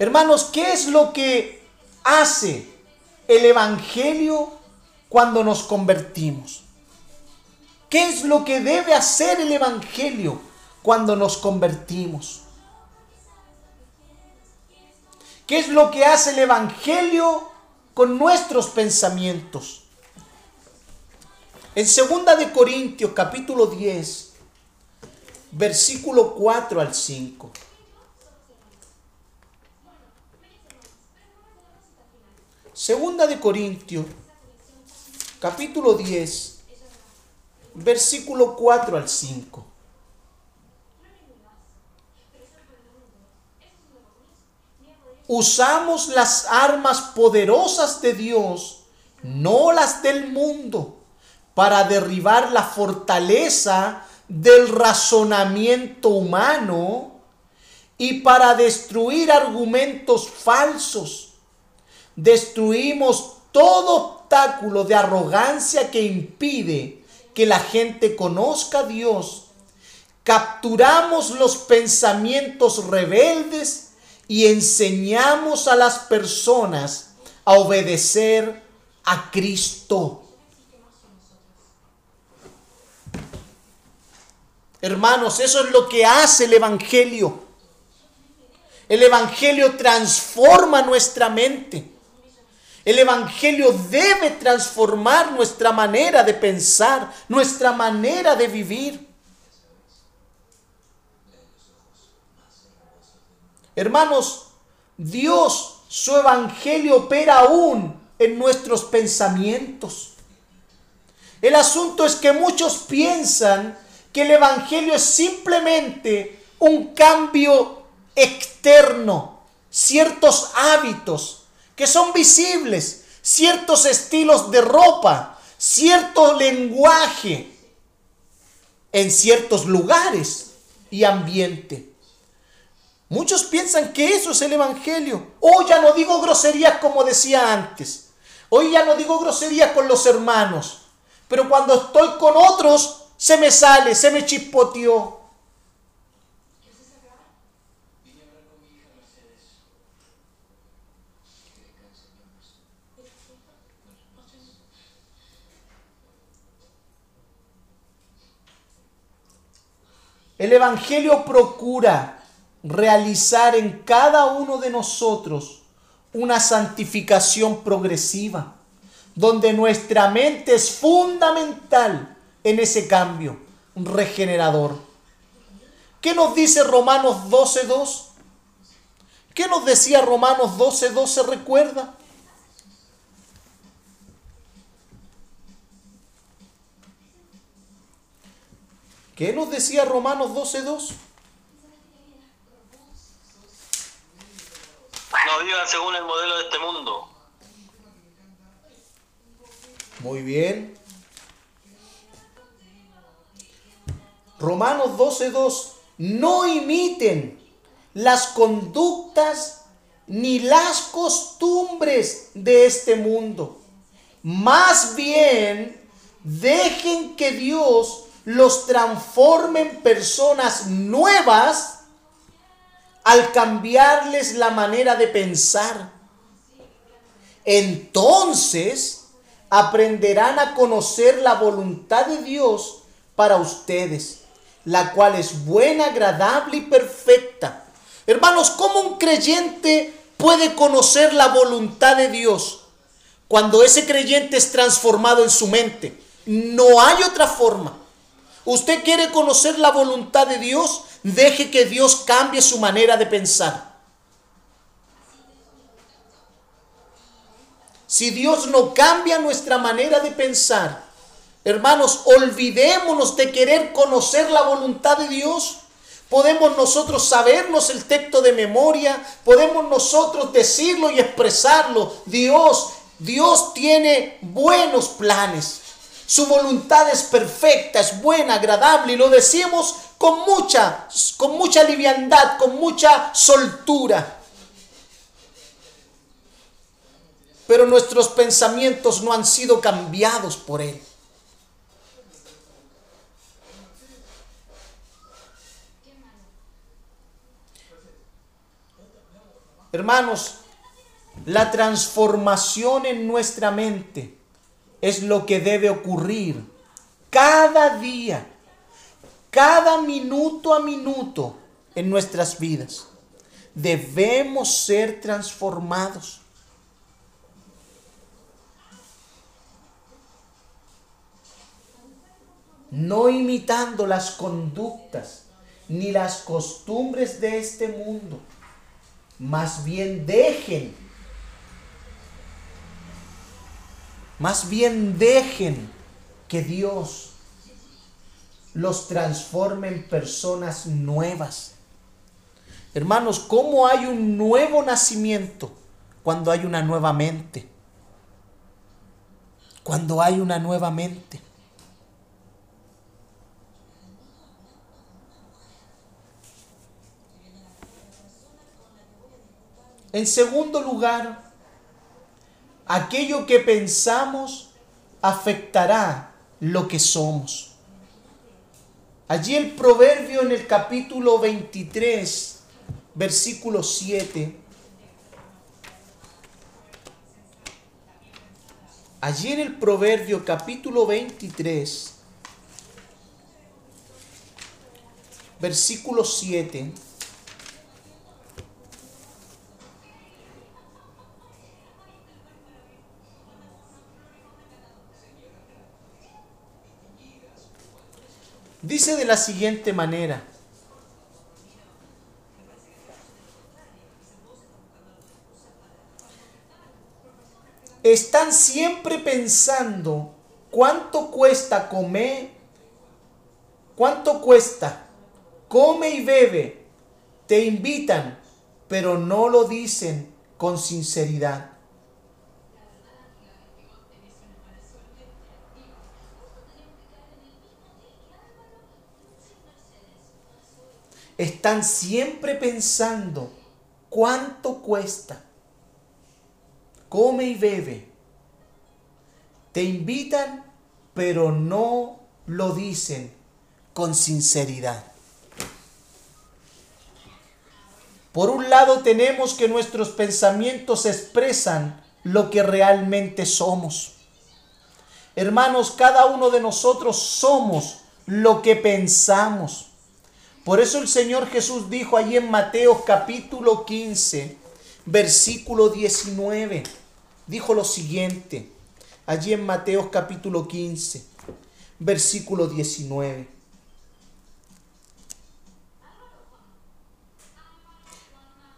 Hermanos, ¿qué es lo que hace el Evangelio cuando nos convertimos? ¿Qué es lo que debe hacer el Evangelio cuando nos convertimos. ¿Qué es lo que hace el Evangelio con nuestros pensamientos? En 2 de Corintios capítulo 10, versículo 4 al 5. Segunda de Corintios, capítulo 10, versículo 4 al 5. Usamos las armas poderosas de Dios, no las del mundo, para derribar la fortaleza del razonamiento humano y para destruir argumentos falsos. Destruimos todo obstáculo de arrogancia que impide que la gente conozca a Dios capturamos los pensamientos rebeldes y enseñamos a las personas a obedecer a Cristo. Hermanos, eso es lo que hace el Evangelio. El Evangelio transforma nuestra mente. El Evangelio debe transformar nuestra manera de pensar, nuestra manera de vivir. Hermanos, Dios, su Evangelio opera aún en nuestros pensamientos. El asunto es que muchos piensan que el Evangelio es simplemente un cambio externo, ciertos hábitos que son visibles, ciertos estilos de ropa, cierto lenguaje en ciertos lugares y ambiente. Muchos piensan que eso es el Evangelio. Hoy ya no digo groserías como decía antes. Hoy ya no digo groserías con los hermanos. Pero cuando estoy con otros, se me sale, se me chispoteó. El Evangelio procura realizar en cada uno de nosotros una santificación progresiva, donde nuestra mente es fundamental en ese cambio regenerador. ¿Qué nos dice Romanos 12.2? ¿Qué nos decía Romanos 12.2? ¿Se recuerda? ¿Qué nos decía Romanos 12.2? No vivan según el modelo de este mundo. Muy bien. Romanos 12.2, no imiten las conductas ni las costumbres de este mundo. Más bien, dejen que Dios los transforme en personas nuevas al cambiarles la manera de pensar. Entonces aprenderán a conocer la voluntad de Dios para ustedes la cual es buena, agradable y perfecta. Hermanos, ¿cómo un creyente puede conocer la voluntad de Dios cuando ese creyente es transformado en su mente? No hay otra forma. Usted quiere conocer la voluntad de Dios, deje que Dios cambie su manera de pensar. Si Dios no cambia nuestra manera de pensar, Hermanos, olvidémonos de querer conocer la voluntad de Dios. Podemos nosotros sabernos el texto de memoria, podemos nosotros decirlo y expresarlo. Dios, Dios tiene buenos planes. Su voluntad es perfecta, es buena, agradable y lo decimos con mucha con mucha liviandad, con mucha soltura. Pero nuestros pensamientos no han sido cambiados por él. Hermanos, la transformación en nuestra mente es lo que debe ocurrir cada día, cada minuto a minuto en nuestras vidas. Debemos ser transformados. No imitando las conductas ni las costumbres de este mundo más bien dejen, más bien dejen que Dios los transforme en personas nuevas. Hermanos, ¿cómo hay un nuevo nacimiento cuando hay una nueva mente? Cuando hay una nueva mente. En segundo lugar, aquello que pensamos afectará lo que somos. Allí el proverbio en el capítulo 23, versículo 7. Allí en el proverbio capítulo 23, versículo 7. Dice de la siguiente manera. Están siempre pensando cuánto cuesta comer, cuánto cuesta, come y bebe, te invitan, pero no lo dicen con sinceridad. Están siempre pensando cuánto cuesta. Come y bebe. Te invitan, pero no lo dicen con sinceridad. Por un lado tenemos que nuestros pensamientos expresan lo que realmente somos. Hermanos, cada uno de nosotros somos lo que pensamos. Por eso el Señor Jesús dijo allí en Mateo capítulo 15, versículo 19, dijo lo siguiente, allí en Mateo capítulo 15, versículo 19.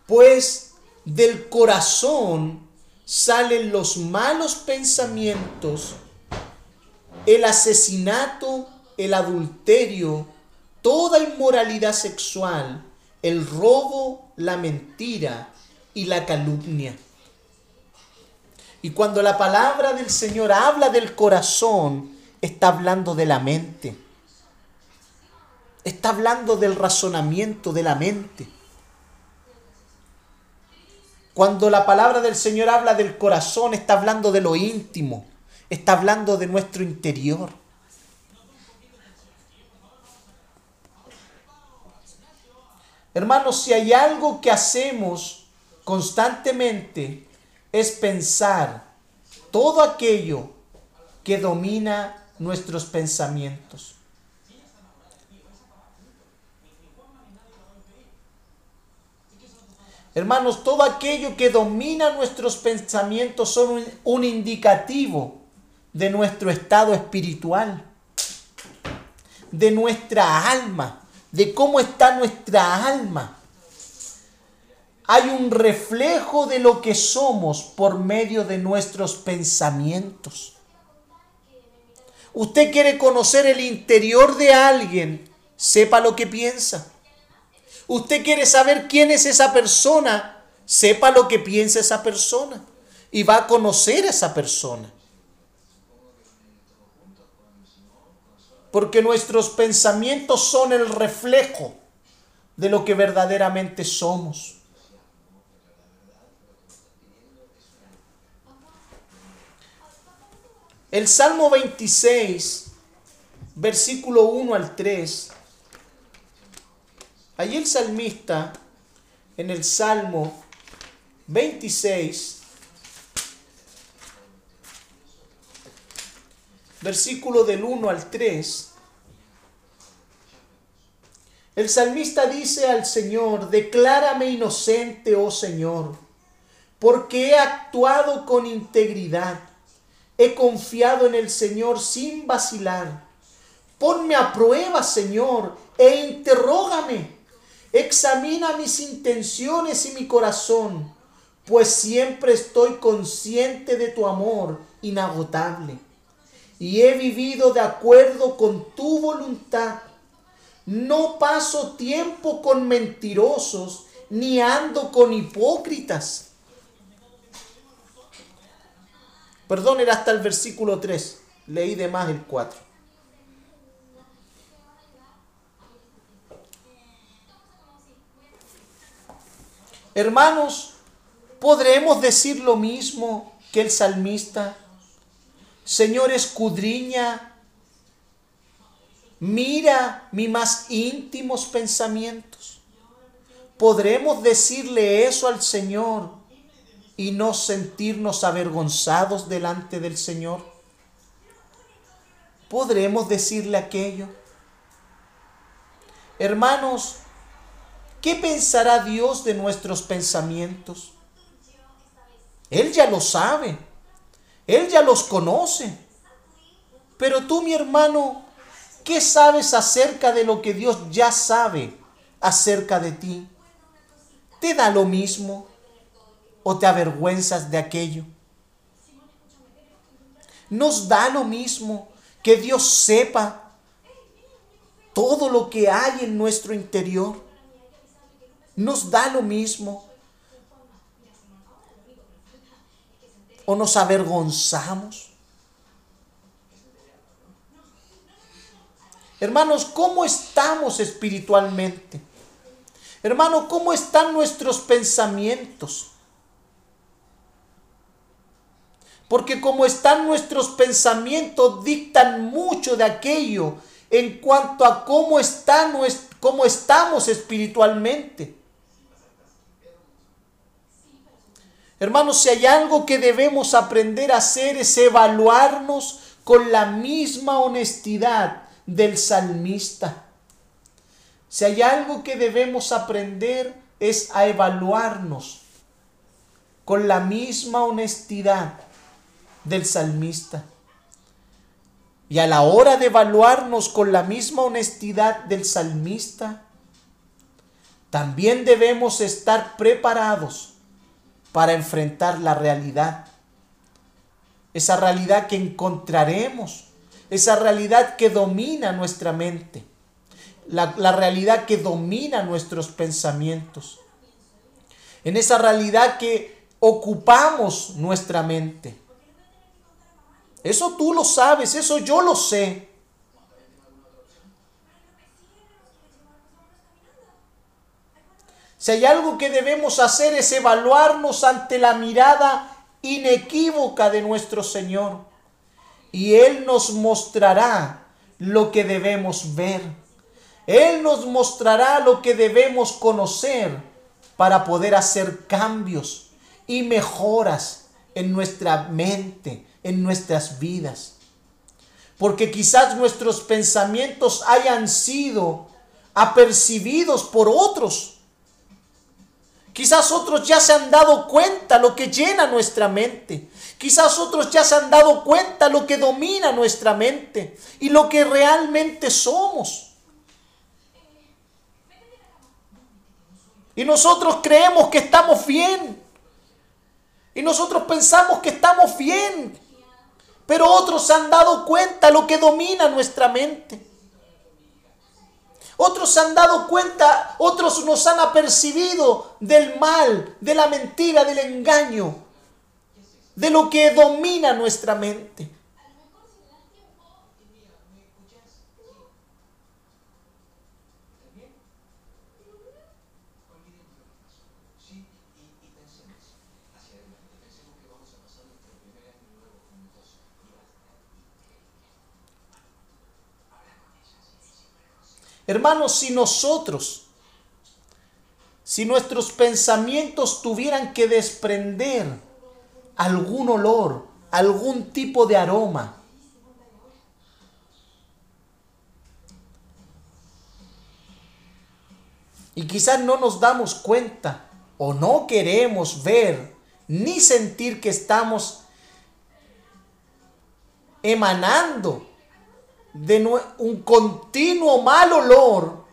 Pues del corazón salen los malos pensamientos, el asesinato, el adulterio, toda inmoralidad sexual, el robo, la mentira y la calumnia. Y cuando la palabra del Señor habla del corazón, está hablando de la mente. Está hablando del razonamiento de la mente. Cuando la palabra del Señor habla del corazón, está hablando de lo íntimo. Está hablando de nuestro interior. Hermanos, si hay algo que hacemos constantemente es pensar todo aquello que domina nuestros pensamientos. Hermanos, todo aquello que domina nuestros pensamientos son un, un, indicativo de nuestro estado espiritual, de nuestra alma de cómo está nuestra alma. Hay un reflejo de lo que somos por medio de nuestros pensamientos. Usted quiere conocer el interior de alguien, sepa lo que piensa. Usted quiere saber quién es esa persona, sepa lo que piensa esa persona. Y va a conocer a esa persona. Porque nuestros pensamientos son el reflejo de lo que verdaderamente somos. El Salmo 26, versículo 1 al 3, allí el salmista en el Salmo 26, versículo del 1 al 3, el salmista dice al Señor, declárame inocente, oh Señor, porque he actuado con integridad, he confiado en el Señor sin vacilar. Ponme a prueba, Señor, e interrógame. Examina mis intenciones y mi corazón, pues siempre estoy consciente de tu amor inagotable y he vivido de acuerdo con tu voluntad. No paso tiempo con mentirosos, ni ando con hipócritas. Perdón, era hasta el versículo 3. Leí de más el 4. Hermanos, ¿podremos decir lo mismo que el salmista? Señor, escudriña mira mis más íntimos pensamientos. ¿Podremos decirle eso al Señor y no sentirnos avergonzados delante del Señor? ¿Podremos decirle aquello? Hermanos, ¿qué pensará Dios de nuestros pensamientos? Él ya lo sabe, Él ya los conoce. Pero tú, mi hermano, ¿qué sabes acerca de lo que Dios ya sabe acerca de ti? ¿Te da lo mismo o te avergüenzas de aquello? Nos da lo mismo que Dios sepa todo lo que hay en nuestro interior. Nos da lo mismo. O nos avergonzamos. Hermanos, ¿cómo estamos espiritualmente? Hermano, ¿cómo están nuestros pensamientos? Porque como están nuestros pensamientos, dictan mucho de aquello en cuanto a cómo, está, cómo estamos espiritualmente. Hermanos, si hay algo que debemos aprender a hacer es evaluarnos con la misma honestidad del salmista. Si hay algo que debemos aprender es a evaluarnos con la misma honestidad del salmista. Y a la hora de evaluarnos con la misma honestidad del salmista, también debemos estar preparados para enfrentar la realidad. Esa realidad que encontraremos, esa realidad que domina nuestra mente, la, la realidad que domina nuestros pensamientos, en esa realidad que ocupamos nuestra mente. Eso tú lo sabes, eso yo lo sé. Si hay algo que debemos hacer es evaluarnos ante la mirada inequívoca de nuestro Señor. Y Él nos mostrará lo que debemos ver. Él nos mostrará lo que debemos conocer para poder hacer cambios y mejoras en nuestra mente, en nuestras vidas. Porque quizás nuestros pensamientos hayan sido apercibidos por otros. Quizás otros ya se han dado cuenta lo que llena nuestra mente. Quizás otros ya se han dado cuenta lo que domina nuestra mente y lo que realmente somos. Y nosotros creemos que estamos bien. Y nosotros pensamos que estamos bien. Pero otros se han dado cuenta lo que domina nuestra mente. Otros han dado cuenta, otros nos han apercibido del mal, de la mentira, del engaño, de lo que domina nuestra mente. Hermanos, si nosotros, si nuestros pensamientos tuvieran que desprender algún olor, algún tipo de aroma, y quizás no nos damos cuenta o no queremos ver ni sentir que estamos emanando de un continuo mal olor,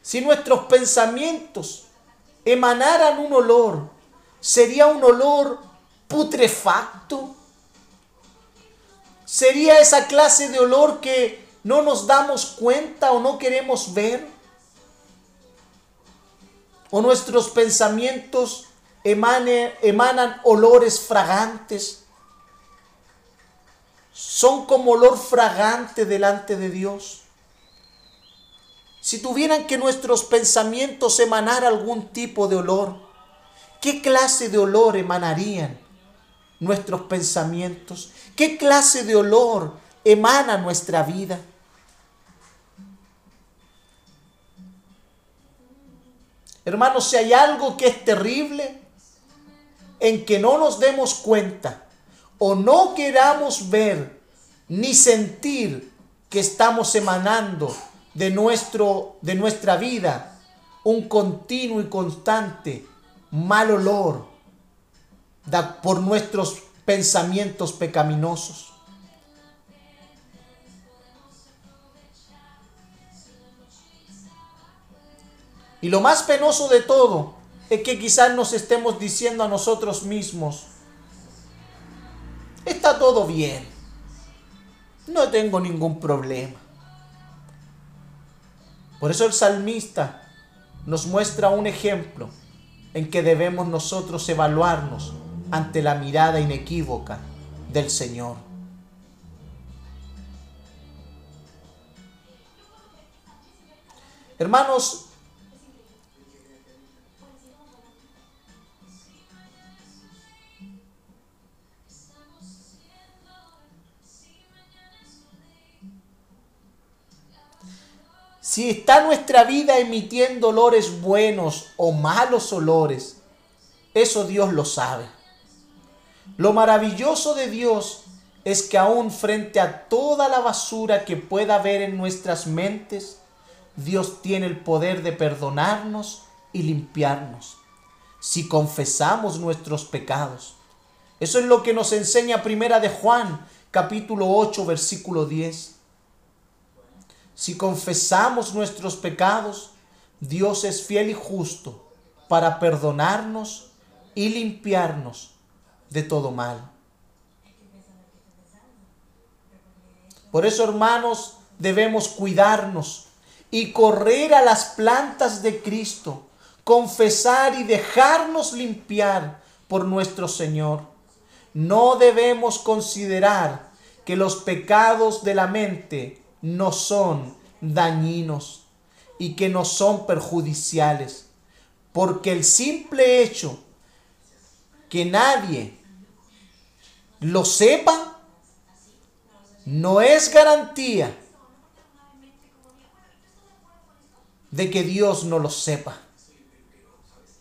si nuestros pensamientos emanaran un olor, sería un olor putrefacto. Sería esa clase de olor que no nos damos cuenta o no queremos ver. O nuestros pensamientos emanan olores fragantes. Son como olor fragante delante de Dios. Si tuvieran que nuestros pensamientos emanar algún tipo de olor, ¿qué clase de olor emanarían? nuestros pensamientos? ¿Qué clase de olor emana nuestra vida? Hermanos, si hay algo que es terrible, en que no nos demos cuenta o no queramos ver ni sentir que estamos emanando de, nuestro, de nuestra vida un continuo y constante mal olor por nuestros pensamientos pecaminosos. Y lo más penoso de todo es que quizás nos estemos diciendo a nosotros mismos, está todo bien, no tengo ningún problema. Por eso el salmista nos muestra un ejemplo en que debemos nosotros evaluarnos ante la mirada inequívoca del Señor. Hermanos, si está nuestra vida emitiendo olores buenos o malos olores, eso Dios lo sabe. Lo maravilloso de Dios es que aún frente a toda la basura que pueda haber en nuestras mentes, Dios tiene el poder de perdonarnos y limpiarnos si confesamos nuestros pecados. Eso es lo que nos enseña Primera de Juan, capítulo 8, versículo 10. Si confesamos nuestros pecados, Dios es fiel y justo para perdonarnos y limpiarnos de todo mal. Por eso, hermanos, debemos cuidarnos y correr a las plantas de Cristo, confesar y dejarnos limpiar por nuestro Señor. No debemos considerar que los pecados de la mente no son dañinos y que no son perjudiciales. Porque el simple hecho que nadie lo sepa no es garantía de que Dios no lo sepa.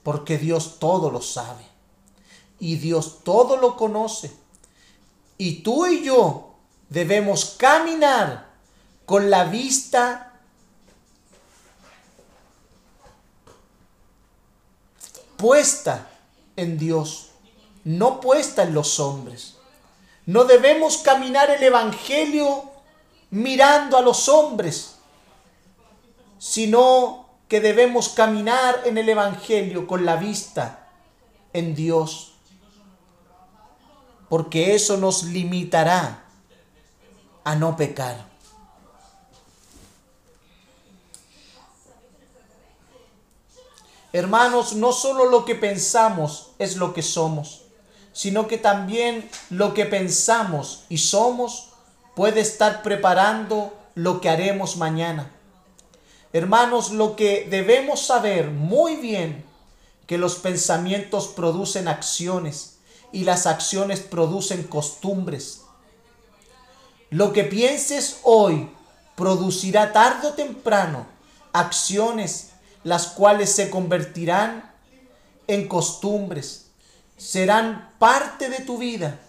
Porque Dios todo lo sabe. Y Dios todo lo conoce. Y tú y yo debemos caminar con la vista puesta en Dios, no puesta en los hombres. No debemos caminar el Evangelio mirando a los hombres, sino que debemos caminar en el Evangelio con la vista en Dios, porque eso nos limitará a no pecar. Hermanos, no solo lo que pensamos es lo que somos, sino que también lo que pensamos y somos puede estar preparando lo que haremos mañana. Hermanos, lo que debemos saber muy bien, que los pensamientos producen acciones y las acciones producen costumbres. Lo que pienses hoy producirá tarde o temprano acciones las cuales se convertirán en costumbres, serán parte de tu vida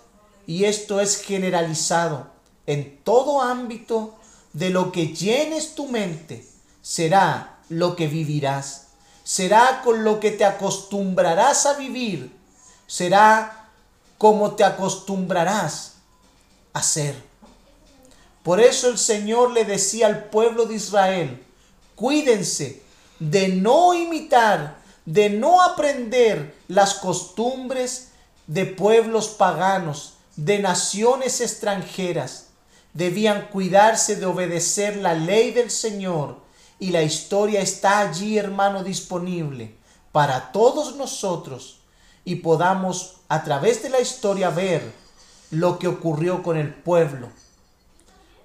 y esto es generalizado en todo ámbito de lo que llenes tu mente, será lo que vivirás, será con lo que te acostumbrarás a vivir, será como te acostumbrarás a ser. Por eso el Señor le decía al pueblo de Israel, cuídense de no imitar, de no aprender las costumbres de pueblos paganos, de naciones extranjeras. Debían cuidarse de obedecer la ley del Señor y la historia está allí, hermano, disponible para todos nosotros y podamos a través de la historia ver lo que ocurrió con el pueblo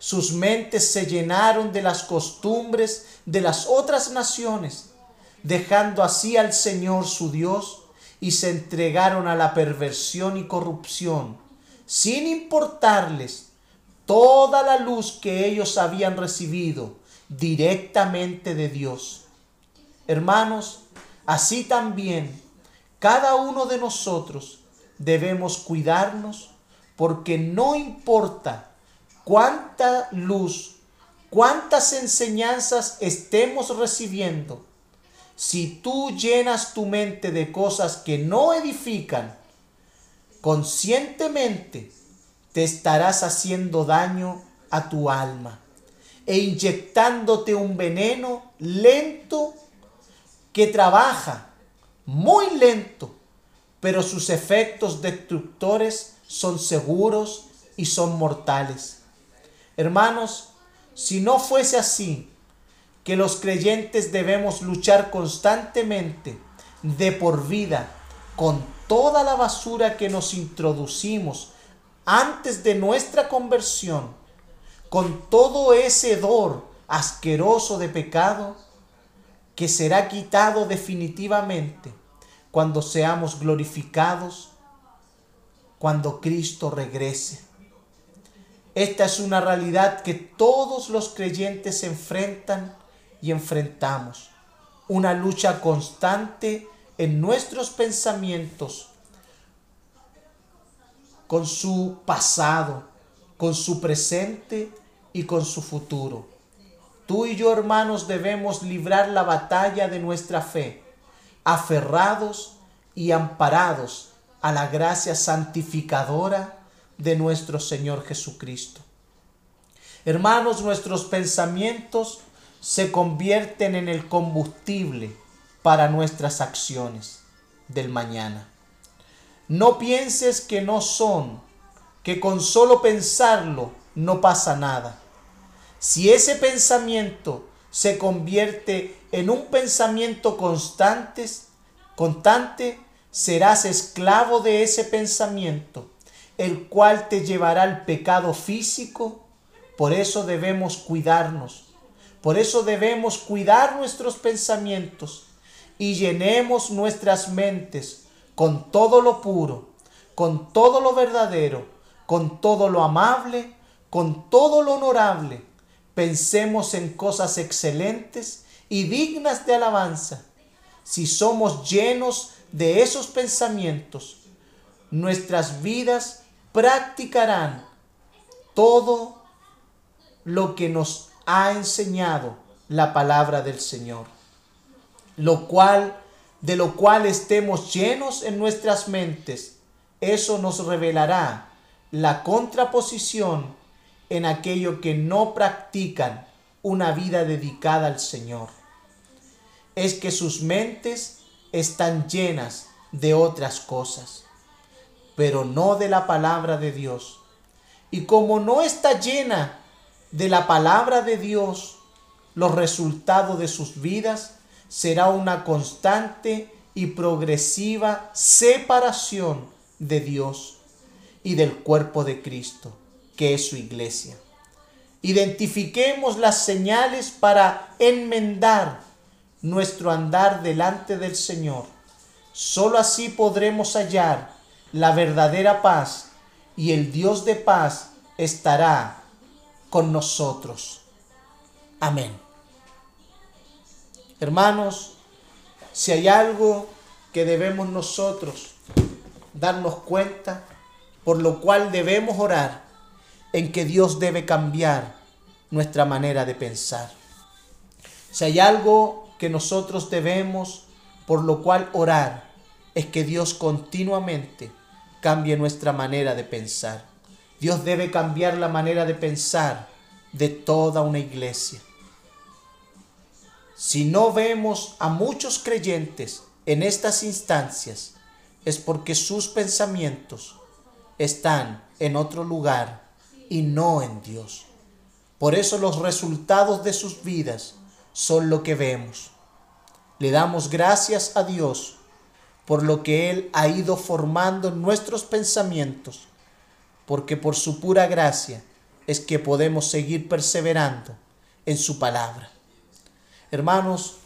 sus mentes se llenaron de las costumbres de las otras naciones, dejando así al Señor su Dios y se entregaron a la perversión y corrupción, sin importarles toda la luz que ellos habían recibido directamente de Dios. Hermanos, así también cada uno de nosotros debemos cuidarnos porque no importa cuánta luz, cuántas enseñanzas estemos recibiendo, si tú llenas tu mente de cosas que no edifican, conscientemente te estarás haciendo daño a tu alma e inyectándote un veneno lento que trabaja muy lento, pero sus efectos destructores son seguros y son mortales. Hermanos, si no fuese así, que los creyentes debemos luchar constantemente de por vida con toda la basura que nos introducimos antes de nuestra conversión, con todo ese hedor asqueroso de pecado que será quitado definitivamente cuando seamos glorificados, cuando Cristo regrese. Esta es una realidad que todos los creyentes enfrentan y enfrentamos. Una lucha constante en nuestros pensamientos con su pasado, con su presente y con su futuro. Tú y yo, hermanos, debemos librar la batalla de nuestra fe, aferrados y amparados a la gracia santificadora de nuestro Señor Jesucristo. Hermanos, nuestros pensamientos se convierten en el combustible para nuestras acciones del mañana. No pienses que no son, que con solo pensarlo no pasa nada. Si ese pensamiento se convierte en un pensamiento constante, constante, serás esclavo de ese pensamiento, el cual te llevará al pecado físico. Por eso debemos cuidarnos. Por eso debemos cuidar nuestros pensamientos y llenemos nuestras mentes con todo lo puro, con todo lo verdadero, con todo lo amable, con todo lo honorable Pensemos en cosas excelentes y dignas de alabanza. Si somos llenos de esos pensamientos, nuestras vidas practicarán todo lo que nos ha enseñado la palabra del Señor. Lo cual, de lo cual estemos llenos en nuestras mentes, eso nos revelará la contraposición en aquello que no practican una vida dedicada al Señor. Es que sus mentes están llenas de otras cosas, pero no de la palabra de Dios. Y como no está llena de la palabra de Dios, los resultados de sus vidas será una constante y progresiva separación de Dios y del cuerpo de Cristo que es su iglesia. Identifiquemos las señales para enmendar nuestro andar delante del Señor. Solo así podremos hallar la verdadera paz y el Dios de paz estará con nosotros. Amén. Hermanos, si hay algo que debemos nosotros darnos cuenta, por lo cual debemos orar, en que Dios debe cambiar nuestra manera de pensar. Si hay algo que nosotros debemos, por lo cual orar, es que Dios continuamente cambie nuestra manera de pensar. Dios debe cambiar la manera de pensar de toda una iglesia. Si no vemos a muchos creyentes en estas instancias, es porque sus pensamientos están en otro lugar y no en Dios. Por eso los resultados de sus vidas son lo que vemos. Le damos gracias a Dios por lo que Él ha ido formando nuestros pensamientos, porque por su pura gracia es que podemos seguir perseverando en su palabra. Hermanos,